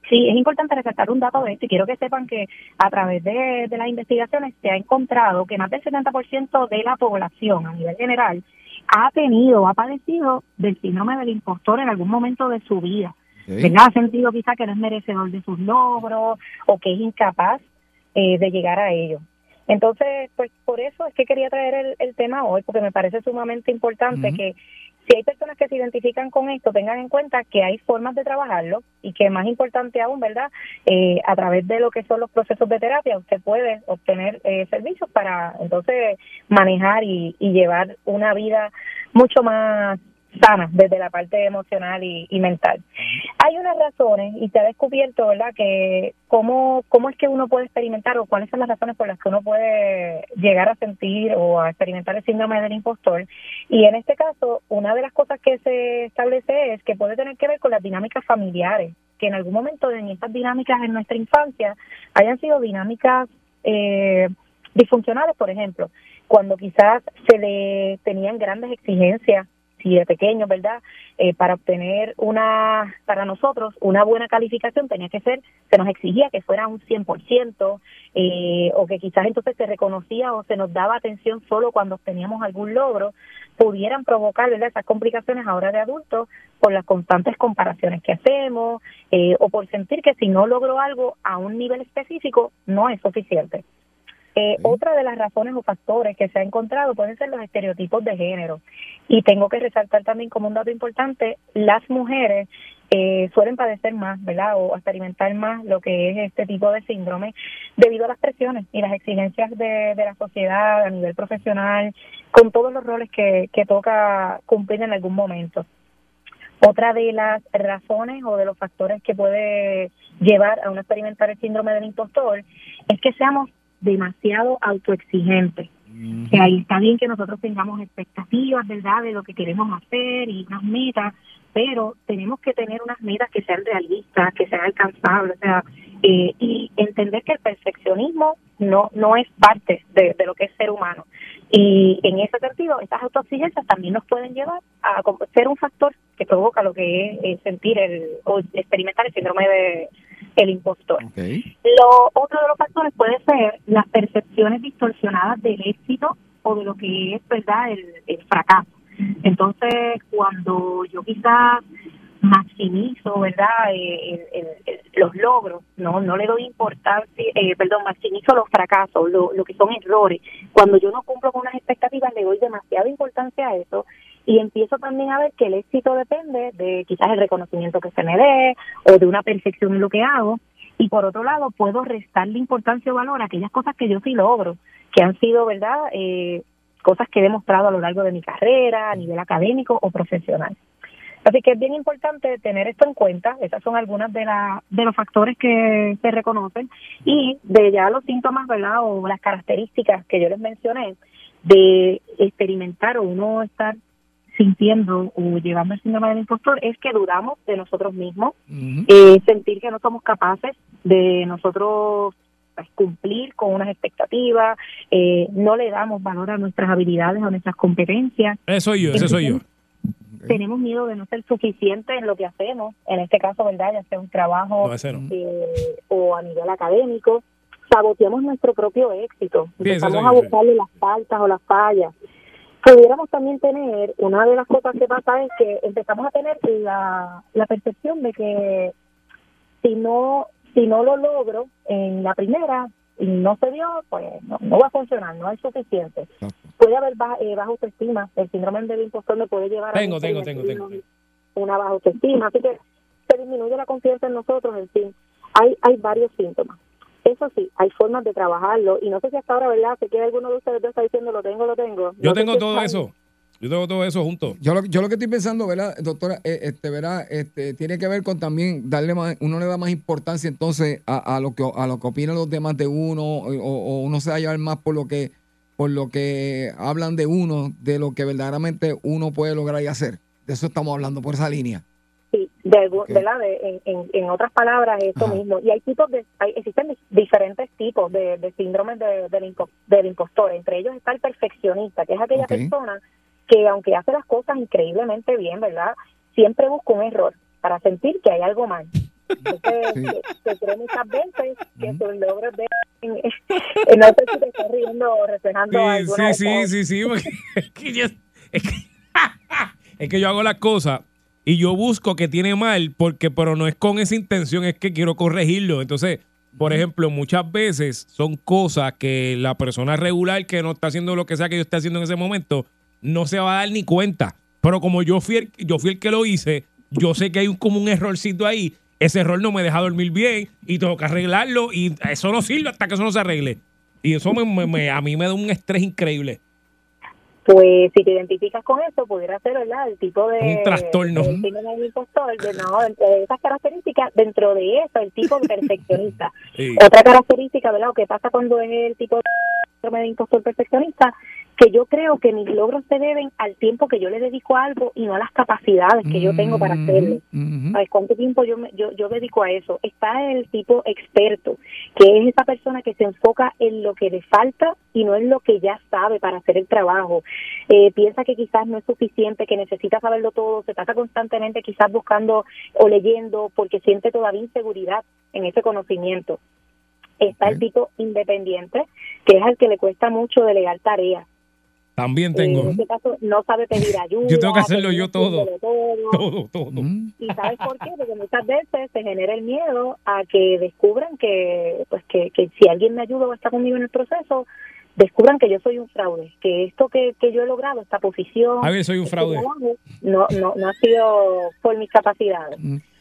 Sí, es importante resaltar un dato de esto y quiero que sepan que a través de, de las investigaciones se ha encontrado que más del 70% de la población a nivel general ha tenido, ha padecido del síndrome del impostor en algún momento de su vida. ¿verdad? Ha sentido quizá que no es merecedor de sus logros o que es incapaz eh, de llegar a ellos. Entonces, pues por eso es que quería traer el, el tema hoy, porque me parece sumamente importante que si hay personas que se identifican con esto, tengan en cuenta que hay formas de trabajarlo y que más importante aún, ¿verdad? Eh, a través de lo que son los procesos de terapia, usted puede obtener eh, servicios para entonces manejar y, y llevar una vida mucho más sana desde la parte emocional y, y mental. Hay unas razones y se ha descubierto, ¿verdad?, que cómo, cómo es que uno puede experimentar o cuáles son las razones por las que uno puede llegar a sentir o a experimentar el síndrome del impostor. Y en este caso, una de las cosas que se establece es que puede tener que ver con las dinámicas familiares, que en algún momento en estas dinámicas en nuestra infancia hayan sido dinámicas eh, disfuncionales, por ejemplo, cuando quizás se le tenían grandes exigencias si de pequeños, ¿verdad? Eh, para obtener una, para nosotros, una buena calificación tenía que ser, se nos exigía que fuera un 100%, eh, o que quizás entonces se reconocía o se nos daba atención solo cuando obteníamos algún logro, pudieran provocar ¿verdad? esas complicaciones ahora de adultos por las constantes comparaciones que hacemos, eh, o por sentir que si no logro algo a un nivel específico, no es suficiente. Eh, Otra de las razones o factores que se ha encontrado pueden ser los estereotipos de género. Y tengo que resaltar también como un dato importante, las mujeres eh, suelen padecer más, ¿verdad? O experimentar más lo que es este tipo de síndrome debido a las presiones y las exigencias de, de la sociedad a nivel profesional, con todos los roles que, que toca cumplir en algún momento. Otra de las razones o de los factores que puede llevar a uno a experimentar el síndrome del impostor es que seamos demasiado autoexigentes. Que ahí está bien que nosotros tengamos expectativas, ¿verdad?, de lo que queremos hacer y unas metas, pero tenemos que tener unas metas que sean realistas, que sean alcanzables, o sea, eh, y entender que el perfeccionismo no no es parte de, de lo que es ser humano. Y en ese sentido, estas autoexigencias también nos pueden llevar a ser un factor que provoca lo que es eh, sentir el o experimentar el síndrome de el impostor. Lo otro de los factores puede ser las percepciones distorsionadas del éxito o de lo que es verdad el, el fracaso. Entonces, cuando yo quizás maximizo, ¿verdad? Eh, el- el- el- los logros, no no le doy importancia, eh, perdón, maximizo los fracasos, lo, lo que son errores. Cuando yo no cumplo con unas expectativas, le doy demasiada importancia a eso y empiezo también a ver que el éxito depende de quizás el reconocimiento que se me dé o de una perfección en lo que hago. Y por otro lado, puedo restarle importancia o valor a aquellas cosas que yo sí logro, que han sido, ¿verdad? Eh, cosas que he demostrado a lo largo de mi carrera, a nivel académico o profesional. Así que es bien importante tener esto en cuenta. Esas son algunas de, la, de los factores que se reconocen y de ya los síntomas, ¿verdad? O las características que yo les mencioné de experimentar o uno estar sintiendo o llevando el síndrome del impostor es que dudamos de nosotros mismos, eh, sentir que no somos capaces de nosotros pues, cumplir con unas expectativas, eh, no le damos valor a nuestras habilidades o nuestras competencias. Ese soy yo, ese soy yo. Tenemos miedo de no ser suficiente en lo que hacemos, en este caso, ¿verdad? Ya sea un trabajo No, eh, o a nivel académico, saboteamos nuestro propio éxito, empezamos a buscarle las faltas o las fallas. Pudiéramos también tener, una de las cosas que pasa es que empezamos a tener la, la percepción de que si no si no lo logro en la primera y no se dio, pues no, no va a funcionar, no es suficiente. Puede haber baja, eh, baja autoestima, el síndrome del impostor me puede llevar Tengo, a tengo, tengo, tengo. una baja autoestima, así que se disminuye la confianza en nosotros, en fin, hay hay varios síntomas. Eso sí, hay formas de trabajarlo y no sé si hasta ahora, ¿verdad? Si quiere alguno de ustedes está diciendo lo tengo, lo tengo. Yo No tengo todo eso. Yo tengo todo eso junto. Yo lo, yo lo que estoy pensando, ¿verdad, doctora? Eh, este, ¿verdad? Este, tiene que ver con también darle más, uno le da más importancia entonces a, a lo que a lo que opinan los demás de uno, o, o uno se va a llevar más por lo que, por lo que hablan de uno, de lo que verdaderamente uno puede lograr y hacer. De eso estamos hablando por esa línea. Sí, de, ¿verdad? De- en, en, en otras palabras, esto mismo. Y hay tipos de, hay, existen di- diferentes tipos de, de síndromes de- del, impo- del impostor. Entre ellos está el perfeccionista, que es aquella persona que aunque hace las cosas increíblemente bien, ¿verdad? Siempre busca un error para sentir que hay algo mal. Entonces, se, se cree muchas veces que sus logros de... no sé si te estás riendo o reflejando alguna Sí, sí, sí, sí, porque es que yo, es que, es que yo hago las cosas y yo busco que tiene mal, porque, pero no es con esa intención, es que quiero corregirlo. Entonces, por ejemplo, muchas veces son cosas que la persona regular que no está haciendo lo que sea que yo esté haciendo en ese momento, no se va a dar ni cuenta. Pero como yo fui el, yo fui el que lo hice, yo sé que hay un, como un errorcito ahí. Ese error no me deja dormir bien y tengo que arreglarlo y eso no sirve hasta que eso no se arregle. Y eso me- me- me- a mí me da un estrés increíble. Pues si te identificas con eso, pudiera ser, ¿verdad? El tipo de... Un trastorno. El síndrome del impostor, de, no, de esas características, dentro de eso, el tipo de perfeccionista. Sí. Otra característica, ¿verdad? O que pasa cuando es el tipo de de impostor perfeccionista, que yo creo que mis logros se deben al tiempo que yo le dedico a algo y no a las capacidades que yo tengo para hacerlo. ¿Sabes cuánto tiempo yo, me- yo, yo dedico a eso? Está el tipo experto, que es esa persona que se enfoca en lo que le falta y no en lo que ya sabe para hacer el trabajo. Eh, piensa que quizás no es suficiente, que necesita saberlo todo, se pasa constantemente quizás buscando o leyendo porque siente todavía inseguridad en ese conocimiento. Está el tipo independiente, que es al que le cuesta mucho delegar tareas. También Eh, tengo. en este caso no sabe pedir ayuda. Yo tengo que hacerlo yo todo. todo. Todo, todo. ¿Y sabes por qué? Porque muchas veces se genera el miedo a que descubran que, pues que, que si alguien me ayuda o está conmigo en el proceso, descubran que yo soy un fraude, que esto que, que yo he logrado, esta posición, A ver, soy un este fraude. trabajo, no, no, no ha sido por mis capacidades.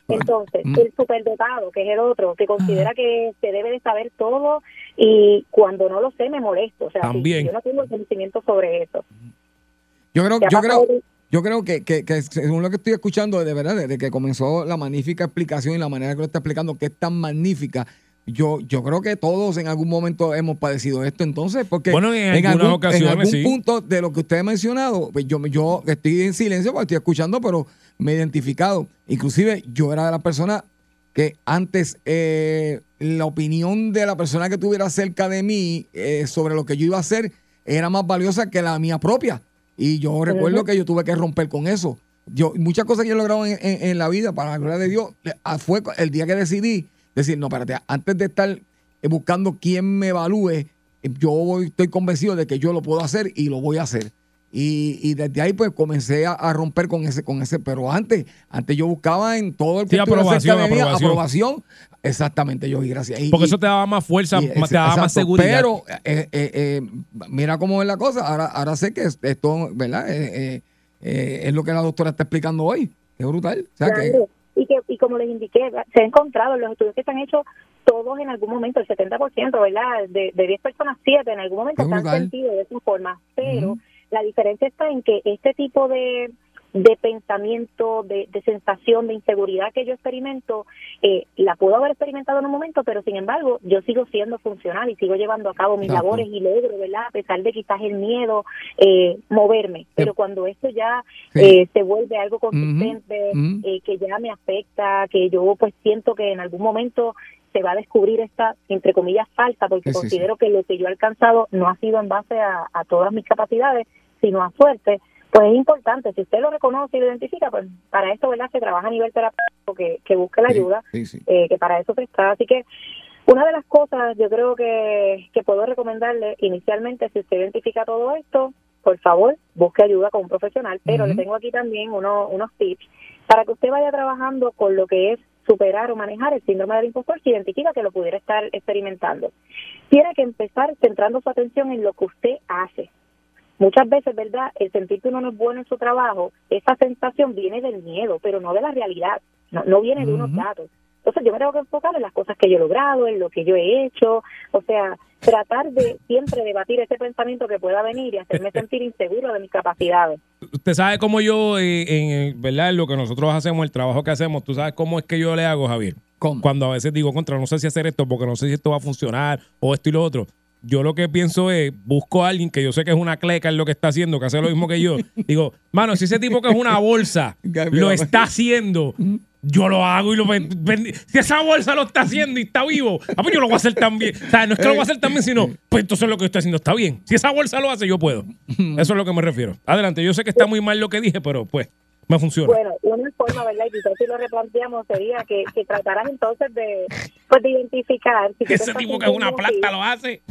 Entonces, Mm. el superdotado, que es el otro, que considera que se debe de saber todo y cuando no lo sé me molesto. O sea, si También. yo no tengo conocimiento sobre eso. Yo creo, ¿Te ha yo creo, yo creo que, que- que según lo que estoy escuchando, de verdad, desde que comenzó la magnífica explicación y la manera que lo está explicando, que es tan magnífica, yo, yo creo que todos en algún momento hemos padecido esto entonces, porque Bueno, en algún, ocasiones, en algún sí. punto de lo que usted ha mencionado, pues yo, yo estoy en silencio porque estoy escuchando, pero me he identificado. Inclusive yo era de las personas que antes eh, la opinión de la persona que tuviera cerca de mí eh, sobre lo que yo iba a hacer era más valiosa que la mía propia. Y yo recuerdo que yo tuve que romper con eso. Yo, muchas cosas que yo he logrado en, en- en la vida, para la gloria de Dios, ah, fue el día que decidí decir, no, espérate, antes de estar eh, buscando quién me evalúe, eh, yo voy- estoy convencido de que yo lo puedo hacer y lo voy a hacer. Y, y desde ahí pues comencé a, a romper con ese, con ese, pero antes, antes yo buscaba en todo el Sí, aprobación, de aprobación. aprobación. Exactamente, yo, y gracias. Y- Porque y- eso te daba más fuerza, y- más- te daba más seguridad. Pero eh, eh, eh, mira cómo es la cosa. Ahora, ahora sé que es- esto, ¿verdad? Eh, eh, eh, es lo que la doctora está explicando hoy. Es brutal. O sea que, Claro. Y, que, como les indiqué, se ha encontrado en los estudios que se han hecho, todos en algún momento, el 70%, ¿verdad? De, de 10 personas, 7 en algún momento se han sentido de esa forma. Pero la diferencia está en que este tipo de, de pensamiento, de, de sensación, de inseguridad que yo experimento, eh, la puedo haber experimentado en un momento, pero sin embargo, yo sigo siendo funcional y sigo llevando a cabo mis Exacto. labores y logro, ¿verdad? A pesar de quizás el miedo, eh, moverme. Pero cuando esto ya eh, se vuelve algo consistente, eh, que ya me afecta, que yo pues siento que en algún momento se va a descubrir esta, entre comillas, falsa, porque Sí, sí, considero que lo que yo he alcanzado no ha sido en base a, a todas mis capacidades, sino a suerte, pues es importante. Si usted lo reconoce y lo identifica, pues para esto, ¿verdad? Se trabaja a nivel terapéutico, que, que busque la ayuda, sí, sí. eh, que para eso se está. Así que una de las cosas yo creo que, que puedo recomendarle inicialmente, si usted identifica todo esto, por favor, busque ayuda con un profesional, pero le tengo aquí también uno- unos tips para que usted vaya trabajando con lo que es superar o manejar el síndrome del impostor si identifica que lo pudiera estar experimentando. Tiene que empezar centrando su atención en lo que usted hace. Muchas veces, ¿verdad? El sentir que uno no es bueno en su trabajo, esa sensación viene del miedo, pero no de la realidad, no, no viene de unos datos. Entonces yo me tengo que enfocar en las cosas que yo he logrado, en lo que yo he hecho, o sea, tratar de siempre debatir ese pensamiento que pueda venir y hacerme sentir inseguro de mis capacidades. Usted sabe cómo yo, eh, en, eh, ¿verdad? En lo que nosotros hacemos, el trabajo que hacemos, tú sabes cómo es que yo le hago, Javier. Cuando a veces digo, contra, no sé si hacer esto porque no sé si esto va a funcionar o esto y lo otro. Yo lo que pienso es, busco a alguien que yo sé que es una cleca en lo que está haciendo, que hace lo mismo que yo. Digo, mano, si ese tipo que es una bolsa lo está haciendo, Yo lo hago y lo Si esa bolsa lo está haciendo y está vivo, ah, pues yo lo voy a hacer también. O sea, no es que lo voy a hacer también, sino, pues entonces lo que estoy haciendo está bien. Si esa bolsa lo hace, yo puedo. Eso es lo que me refiero. Adelante, yo sé que está muy mal lo que dije, pero pues, me funciona. Bueno, una forma, ¿verdad? Y quizás si lo replanteamos sería que, que trataras entonces de, pues, de identificar. Si Ese estás tipo que es una planta lo hace.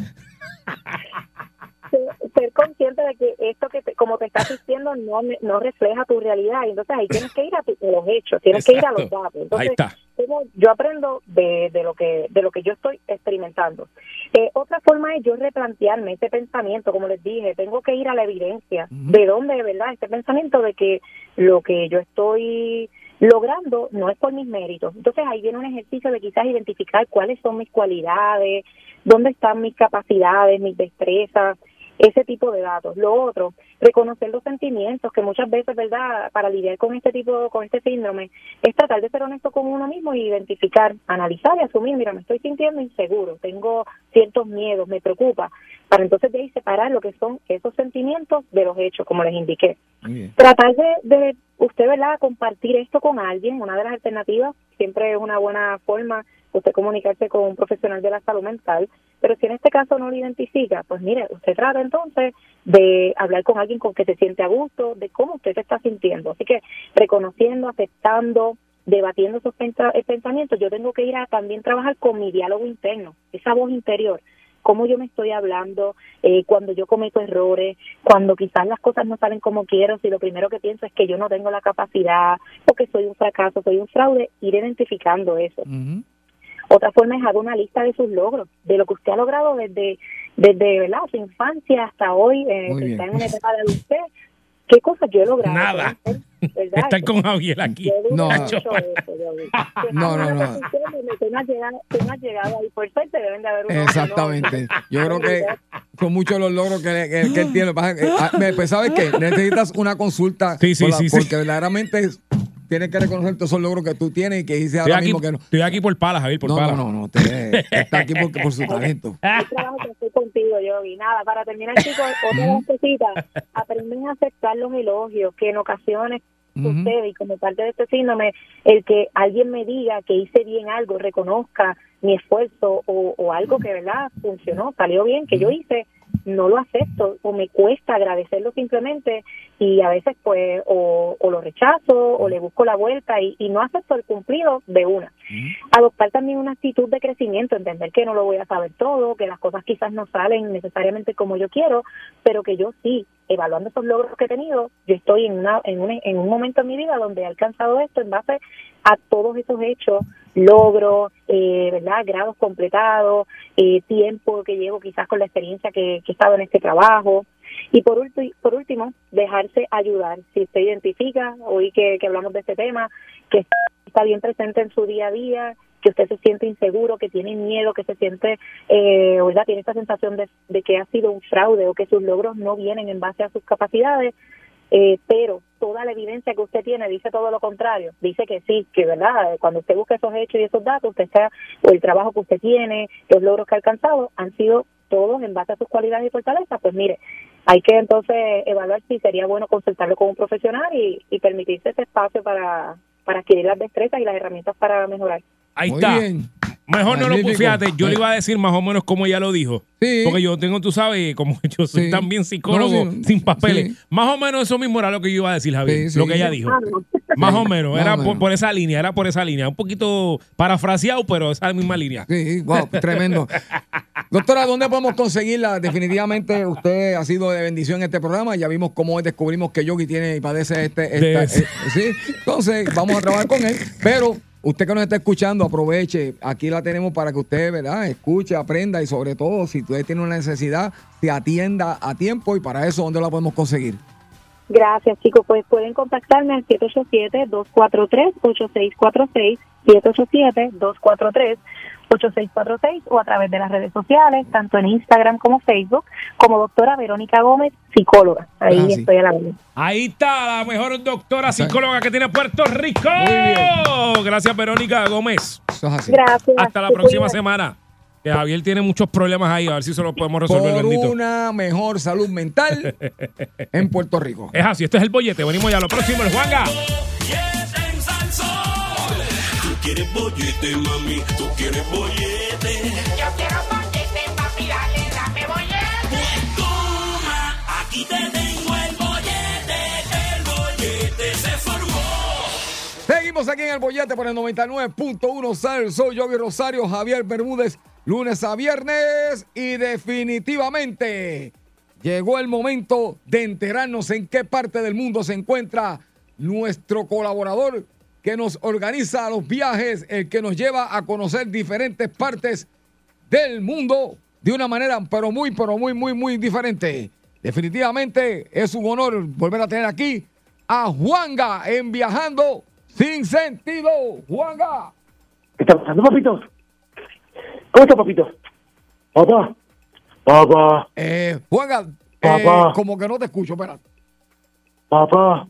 ser- ser consciente de que esto que te- como te está asistiendo no no refleja tu realidad y entonces ahí tienes que ir a, tu- a los hechos tienes que ir a los datos entonces Ahí está. Como yo aprendo de, de lo que de lo que yo estoy experimentando. Eh, otra forma es yo replantearme ese pensamiento como les dije tengo que ir a la evidencia de dónde verdad este pensamiento de que lo que yo estoy logrando no es por mis méritos. Entonces ahí viene un ejercicio de quizás identificar cuáles son mis cualidades, dónde están mis capacidades, mis destrezas, ese tipo de datos. Lo otro, reconocer los sentimientos, que muchas veces, ¿verdad?, para lidiar con este tipo, con este síndrome, es tratar de ser honesto con uno mismo y identificar, analizar y asumir, mira, me estoy sintiendo inseguro, tengo ciertos miedos, me preocupa, para entonces de ahí separar lo que son esos sentimientos de los hechos, como les indiqué tratar de, de usted, ¿verdad?, compartir esto con alguien, una de las alternativas, siempre es una buena forma usted comunicarse con un profesional de la salud mental, pero si en este caso no lo identifica, pues mire, usted trata entonces de hablar con alguien con que se siente a gusto, de cómo usted se está sintiendo. Así que reconociendo, aceptando, debatiendo esos eh, pensamientos, yo tengo que ir a también trabajar con mi diálogo interno, esa voz interior cómo yo me estoy hablando, eh, cuando yo cometo errores, cuando quizás las cosas no salen como quiero, si lo primero que pienso es que yo no tengo la capacidad o que soy un fracaso, soy un fraude, ir identificando eso. Otra forma es hacer una lista de sus logros, de lo que usted ha logrado desde, desde ¿verdad? su infancia hasta hoy, eh, que está en una etapa de adultez. ¿Qué cosas yo he logrado? Nada. ¿Verdad? Estar con Javier aquí. No. eso, No, no, no. tú no has llegado- ahí. Por suerte deben de haber unos que no. Exactamente. Yo creo que son muchos los logros que, que- que él tiene. Ah, pues, ¿sabes qué? Necesitas una consulta. Sí, sí, por la- sí, sí. Porque verdaderamente es- tienes que reconocer todos esos logros que tú tienes y que dice Estoy ahora aquí, mismo que no. estoy aquí por palas, Javier, por No, palas. no, no, no. Usted está aquí por, por su talento. Yo trabajo que estoy contigo, Yogi. Nada, para terminar, chicos, otra cositas. Aprenden a aceptar los elogios que en ocasiones sucede y como parte de este síndrome, el que alguien me diga que hice bien algo, reconozca mi esfuerzo o, o algo que, ¿verdad?, funcionó, salió bien, que yo hice, no lo acepto o me cuesta agradecerlo simplemente y a veces pues o, o lo rechazo o le busco la vuelta y, y no acepto el cumplido de una. Adoptar también una actitud de crecimiento, entender que no lo voy a saber todo, que las cosas quizás no salen necesariamente como yo quiero, pero que yo sí, evaluando esos logros que he tenido, yo estoy en, una, en, un, en un momento en mi vida donde he alcanzado esto en base a todos esos hechos, logros, eh, ¿verdad? Grados completados, eh, tiempo que llevo quizás con la experiencia que, que he estado en este trabajo. Y por, por último, dejarse ayudar. Si usted identifica, hoy que, que hablamos de este tema, que está bien presente en su día a día, que usted se siente inseguro, que tiene miedo, que se siente, eh, ¿verdad? Tiene esta sensación de, de que ha sido un fraude o que sus logros no vienen en base a sus capacidades, eh, pero toda la evidencia que usted tiene dice todo lo contrario. Dice que sí, que verdad, cuando usted busca esos hechos y esos datos, usted está, o el trabajo que usted tiene, los logros que ha alcanzado, han sido todos en base a sus cualidades y fortalezas. Pues mire, hay que entonces evaluar si sería bueno consultarlo con un profesional y, y permitirse ese espacio para, para adquirir las destrezas y las herramientas para mejorar. Ahí Muy está. bien. Mejor no lo fíjate, yo le iba a decir más o menos como ella lo dijo. Sí. Porque yo tengo, tú sabes, como yo soy Sí. también psicólogo No, sí. sin papeles. Sí. Más o menos eso mismo era lo que yo iba a decir, Javier. Sí, sí. Lo que ella dijo. Más o menos, Más era por, esa línea, era por esa línea. Un poquito parafraseado, pero esa misma línea. Sí, wow, tremendo. Doctora, ¿dónde podemos conseguirla? Definitivamente usted ha sido de bendición en este programa. Ya vimos cómo descubrimos que Yogi tiene y padece este. esta- De- eh, sí, entonces vamos a trabajar con él. Pero usted que nos está escuchando, aproveche. Aquí la tenemos para que usted, ¿verdad? Escuche, aprenda y sobre todo, si usted tiene una necesidad, se atienda a tiempo. Y para eso, ¿dónde la podemos conseguir? Gracias, chicos. Pues pueden contactarme al 787-243-8646, 787-243-8646 o a través de las redes sociales, tanto en Instagram como Facebook, como doctora Verónica Gómez, psicóloga. Ahí Ah, sí. estoy a la vez. Ahí está la mejor doctora psicóloga que tiene Puerto Rico. Muy Gracias, Verónica Gómez. Eso es así. Gracias. Hasta la próxima semana. Que Javier tiene muchos problemas ahí, a ver si se los podemos resolver, Por bendito. una mejor salud mental en Puerto Rico. Es así, este es el bollete. Venimos ya. Lo próximo, el Juanga. Quieres bollete, mami, tú quieres bollete. Yo quiero bollete, papi, dale, dame bollete. Pues toma, aquí te tengo el bollete, el bollete se formó. Seguimos aquí en el bollete por el 99.1 Sal. Soy Yogi Rosario, Javier Bermúdez, lunes a viernes. Y definitivamente llegó el momento de enterarnos en qué parte del mundo se encuentra nuestro colaborador que nos organiza los viajes, el que nos lleva a conocer diferentes partes del mundo de una manera, pero muy, pero muy, muy, muy diferente. Definitivamente es un honor volver a tener aquí a Juanga en Viajando Sin Sentido. Juanga. ¿Qué está pasando, papitos? ¿Cómo está, papitos? Papá. Papá. Eh, Juanga, eh, Papá. como que no te escucho, espera. Papá.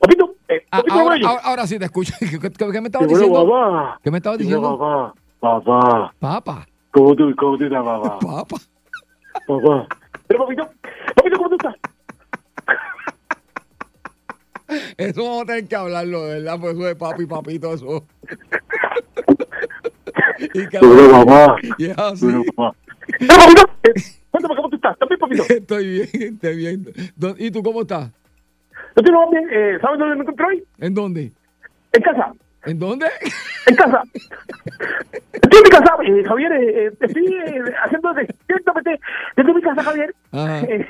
Papito. Eh, Ah, ahora, bueno. ahora- ahora sí te escucho. ¿Qué, me estabas diciendo? papá. ¿Qué me estabas diciendo? papá. Papá. Papá. ¿Cómo tú, cómo tú estás, papá? Papá. Papá. Pero, papito. Papito, ¿cómo tú estás? Eso vamos a tener que hablarlo, ¿verdad? Pues eso de papi papito, eso. y que Dímelo, papá. Y así. Dímelo, papá. Pero, papito. eh, Cuéntame, ¿cómo tú estás? ¿Estás bien, papito? Estoy bien, estoy bien. ¿Dó- ¿Y tú cómo estás? Yo estoy bien. Eh, ¿Sabes dónde me encuentro hoy? ¿En dónde? En casa. ¿En dónde? En casa. Estoy en mi casa, eh, Javier. eh, eh, estoy eh, haciendo directamente desde mi casa, Javier. Ajá. Eh,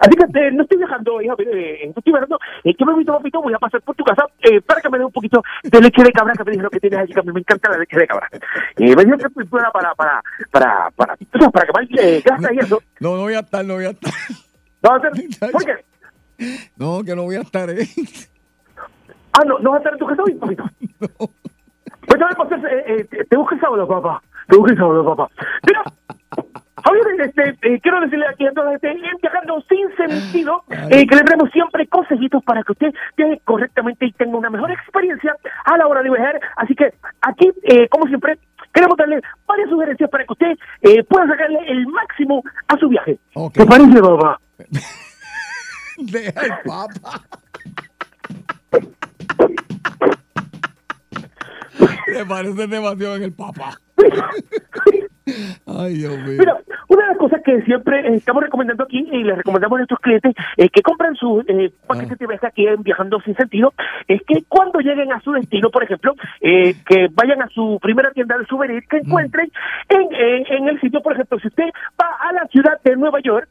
así que no estoy viajando, Javier. Eh, no estoy viajando. Eh, yo me invito, papito, voy a pasar por tu casa eh, para que me dé un poquito de leche de cabra que me dijeron que tienes allí, que a mí me encanta la leche de cabra. Eh, me dijeron que pues, para, para, para, para, para, para que más eh, y eso. No, no voy a estar, no voy a estar. No, ¿Por qué? No, que no voy a estar, ¿eh? Ah, no, no vas a estar en tu casa hoy, papito. Pues también, pues, eh, eh, te- busco el sábado, papá. Te busco el sábado, papá. Mira, Javier, este, eh, quiero decirle aquí a toda la gente, en viajando sin sentido, eh, que le traemos siempre consejitos para que usted viaje correctamente y tenga una mejor experiencia a la hora de viajar. Así que aquí, eh, como siempre, queremos darle varias sugerencias para que usted eh, pueda sacarle el máximo a su viaje. Ok. ¿Te parece, papá? Deja el papa. Me parece demasiado en el papa. Ay, Dios mío. Mira, una de las cosas que siempre eh, estamos recomendando aquí y les recomendamos a nuestros clientes eh, que compran su eh, paquete de viaje aquí en Viajando Sin Sentido es que cuando lleguen a su destino, por ejemplo, eh, que vayan a su primera tienda de souvenir, que encuentren en, en el sitio, por ejemplo, si usted va a la ciudad de Nueva York,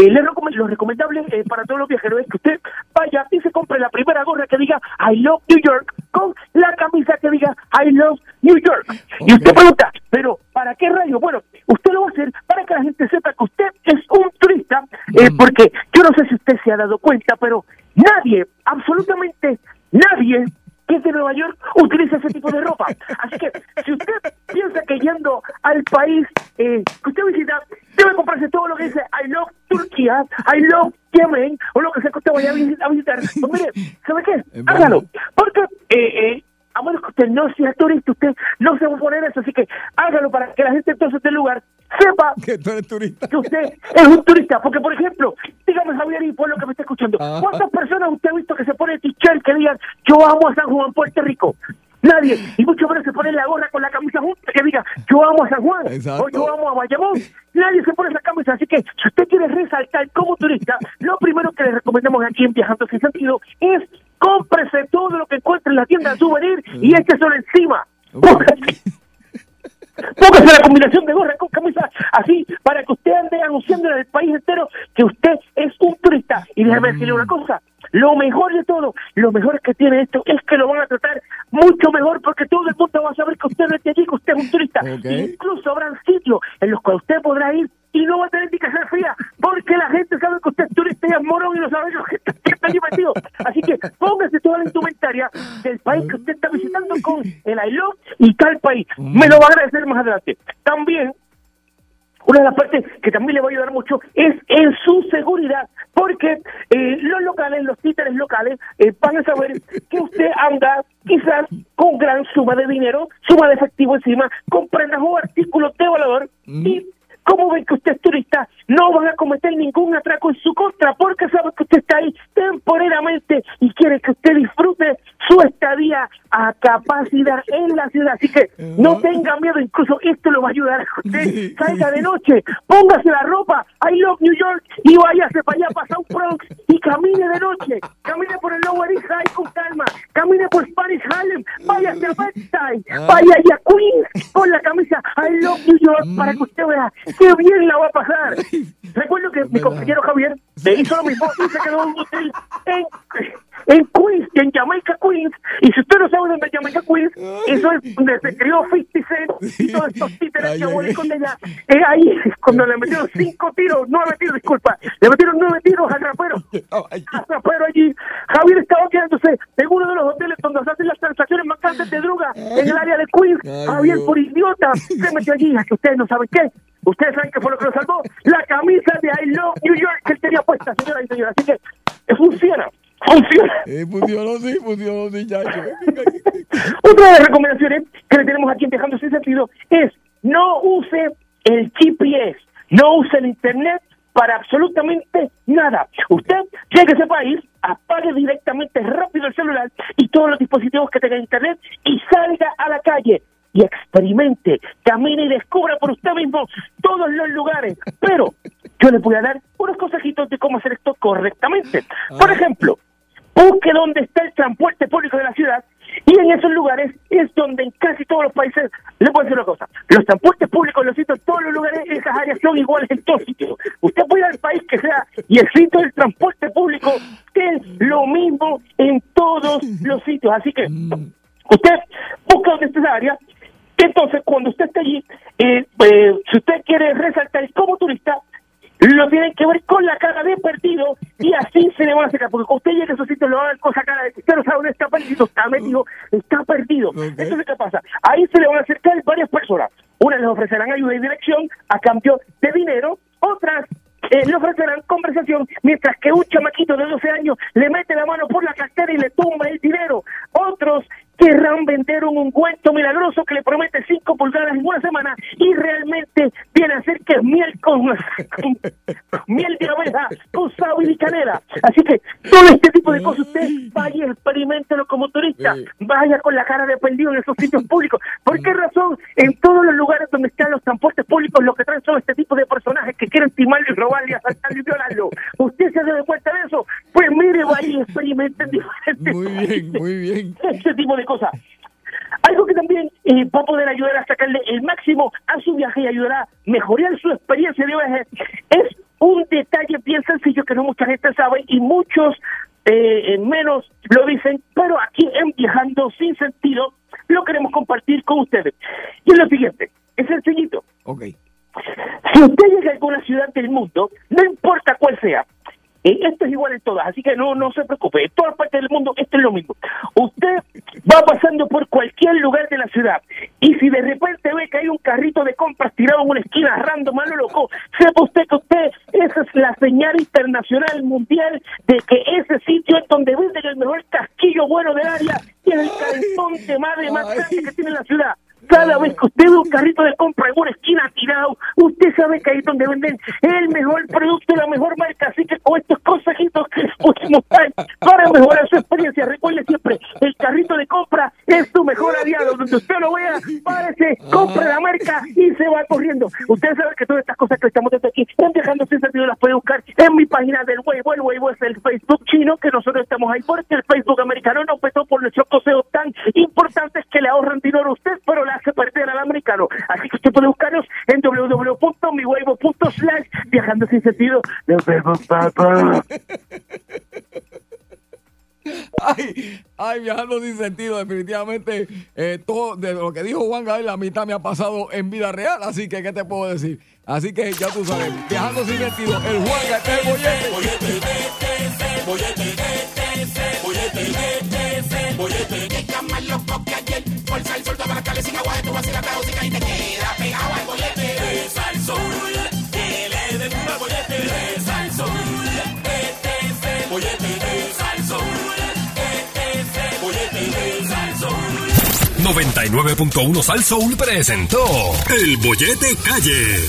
eh, le recome- lo recomendable eh, para todos los viajeros es que usted vaya y se compre la primera gorra que diga I love New York con la camisa que diga I love New York. Y usted pregunta, pero ¿para qué rayo? Bueno, usted lo va a hacer para que la gente sepa que usted es un turista, eh, porque yo no sé si usted se ha dado cuenta, pero nadie, absolutamente nadie que es de Nueva York utiliza ese tipo de ropa. Así que si usted piensa que yendo al país eh, que usted visita, debe comprarse todo lo que dice I love Turquía, I love Yemen, o lo que sea que usted vaya a visi- a visitar, pues mire, ¿sabe qué? Hágalo. Porque eh, eh, a menos que usted no sea turista, usted no se va a poner eso, así que hágalo para que la gente entonces del lugar sepa que tú eres turista. que usted es un turista. Porque, por ejemplo, dígame, Javier, y por lo que me está escuchando, Ajá. ¿cuántas personas usted ha visto que se pone t-shirt que digan yo amo a San Juan, Puerto Rico? Nadie. Y mucho menos se pone la gorra con la camisa junta que diga yo amo a San Juan Exacto. o yo amo a Bayamón. Nadie se pone esa camisa. Así que si usted quiere resaltar como turista, lo primero que le recomendamos aquí en Viajando Sin Sentido es cómprese todo lo que encuentre en la tienda de souvenir y écheselo encima. Póngase- Póngase la combinación de gorra con camisa así para que usted ande anunciando en el país entero que usted es un turista. Y déjeme decirle una cosa, lo mejor de todo, lo mejor que tiene esto es que lo van a tratar mucho mejor porque todo el mundo va a saber que usted no es de allí, que usted es un turista. Incluso habrán sitios en los cuales usted podrá ir y no va a tener ni que ser fría porque la gente sabe que usted es turista y es morón y no sabe lo que, está allí metido. Así que póngase toda la indumentaria del país que usted está visitando con el I love y tal país. Me lo va a agradecer más adelante. También una de las partes que también le va a ayudar mucho es en su seguridad, porque eh, los locales, los títeres locales, eh, van a saber que usted anda quizás con gran suma de dinero, suma de efectivo encima, con prendas o artículos de valor y como ven que usted es turista, no van a cometer ningún atraco en su contra porque saben que usted está ahí temporalmente y quiere que usted disfrute su estadía a capacidad en la ciudad. Así que no tenga miedo, incluso esto lo va a ayudar a que usted salga de noche, póngase la ropa, I love New York, y váyase para allá, para South Bronx, y camine de noche, camine por el Lower East Side con calma, camine por Spanish Harlem, váyase a Bedside, vaya a Queens con la camisa I love New York para que usted vea qué bien la va a pasar. Recuerdo que mi compañero Javier le hizo lo mismo y se quedó en un hotel en, en Queens, en Jamaica Queens. Y si usted no sabe dónde es Jamaica Queens, eso es donde se crió 50 Cent y todos estos títeres huelen con ella. Es ahí cuando le metieron cinco tiros, nueve tiros, disculpa, le metieron nueve tiros al rapero. Al rapero allí. Javier estaba quedándose en uno de los hoteles donde se hacen las transacciones más grandes de droga en el área de Queens. Javier, por idiota, se metió allí. A que ustedes no saben qué. Ustedes saben que fue lo que lo salvó. La camisa de I Love New York que él tenía puesta, señora y señora. Así que eh, funciona. Funciona. Eh, funcionó, sí, funcionó, sí, chacho. Otra de las recomendaciones que le tenemos aquí en Dejando Sin Sentido es no use el GPS, no use el Internet para absolutamente nada. Usted llega a ese país, apague directamente rápido el celular y todos los dispositivos que tengan Internet y salga a la calle y experimente, camine y descubra por usted mismo todos los lugares. Pero yo le voy a dar unos consejitos de cómo hacer esto correctamente. Por ejemplo, busque dónde está el transporte público de la ciudad y en esos lugares es donde en casi todos los países, le puedo decir una cosa, los transportes públicos los sitios todos los lugares, esas áreas son iguales en todos sitios. Usted puede ir al país que sea y el sitio del transporte público es lo mismo en todos los sitios. Así que usted busca dónde está esa área entonces, cuando usted esté allí, eh, eh, si usted quiere resaltar como turista, lo tienen que ver con la cara de perdido y así se le van a acercar. Porque usted llega a esos sitios, le van a ver con esa cara de que usted no sabe dónde está perdido, está metido, está perdido. Entonces, ¿qué pasa? Ahí se le van a acercar varias personas. Unas les ofrecerán ayuda y dirección a cambio de dinero, otras eh, le ofrecerán conversación, mientras que un chamaquito de 12 años le mete la mano por la cartera y le tumba el dinero. Otros querrán vender un ungüento milagroso que le promete 5 pulgadas en una semana y realmente viene a ser que es miel con, con miel de abeja con sábila y canela. Así que todo este tipo de cosas usted vaya y experimentelo como turista. Vaya con la cara de perdido en esos sitios públicos. ¿Por qué razón? En todos los lugares donde están los transportes públicos lo que traen son este tipo de personajes que quieren timarlo y robarle, asaltarlo y violarlo. ¿Usted se da cuenta de eso? Pues mire, vaya y experimenten diferentes Muy bien, muy bien. ese tipo de cosas. Algo que también eh, va a poder ayudar a sacarle el máximo a su viaje y ayudará a mejorar su experiencia de viaje es un detalle bien sencillo que no mucha gente sabe y muchos eh, menos lo dicen, pero aquí en Viajando Sin Sentido lo queremos compartir con ustedes. Y es lo siguiente, es sencillito. Ok. Si usted llega a alguna ciudad del mundo, no importa cuál sea, eh, esto es igual en todas, así que no no se preocupe. En todas partes del mundo esto es lo mismo. Usted va pasando por cualquier lugar de la ciudad y si de repente ve que hay un carrito de compras tirado en una esquina random, a lo loco, sepa usted que usted, esa es la señal internacional mundial de que ese sitio es donde venden el mejor casquillo bueno del área y el calzón de madre más grande que tiene la ciudad. Cada vez que usted ve un carrito de compra en una esquina tirado, usted sabe que ahí es donde venden el mejor producto, la mejor marca. Así que con estos consejitos que para mejorar su experiencia, recuerde siempre, el carrito de compra es tu mejor aliado. Donde usted lo vea, párese, compre la marca y se va corriendo. Usted sabe que todas estas cosas que estamos desde aquí, en Viajando Sin Sentido, las puede buscar en mi página del Weibo. El Weibo es el Facebook chino, que nosotros estamos ahí porque el Facebook americano nos petó por nuestros coseos tan importantes que le ahorran dinero a usted, pero le hace perder al americano. Así que usted puede buscarnos en www.miweibo.slash viajando sin sentido. Nos vemos, papá. Ay, ay, viajando sin sentido, definitivamente eh, todo de lo que dijo Juan Gabriel, la mitad me ha pasado en vida real, así que ¿qué te puedo decir? Así que ya tú sabes, viajando sin sentido, el Juan Gabriel, el bollete. Llega Por sal sol, para cales sin agua, tú vacilas la música y te queda pegado al bollete. De sal sol, que le den un bollete. De sal sol, este es el bollete. De sal sol, este es el bollete. De sal sol. 99.1 Sal Soul presentó El Bollete Calle.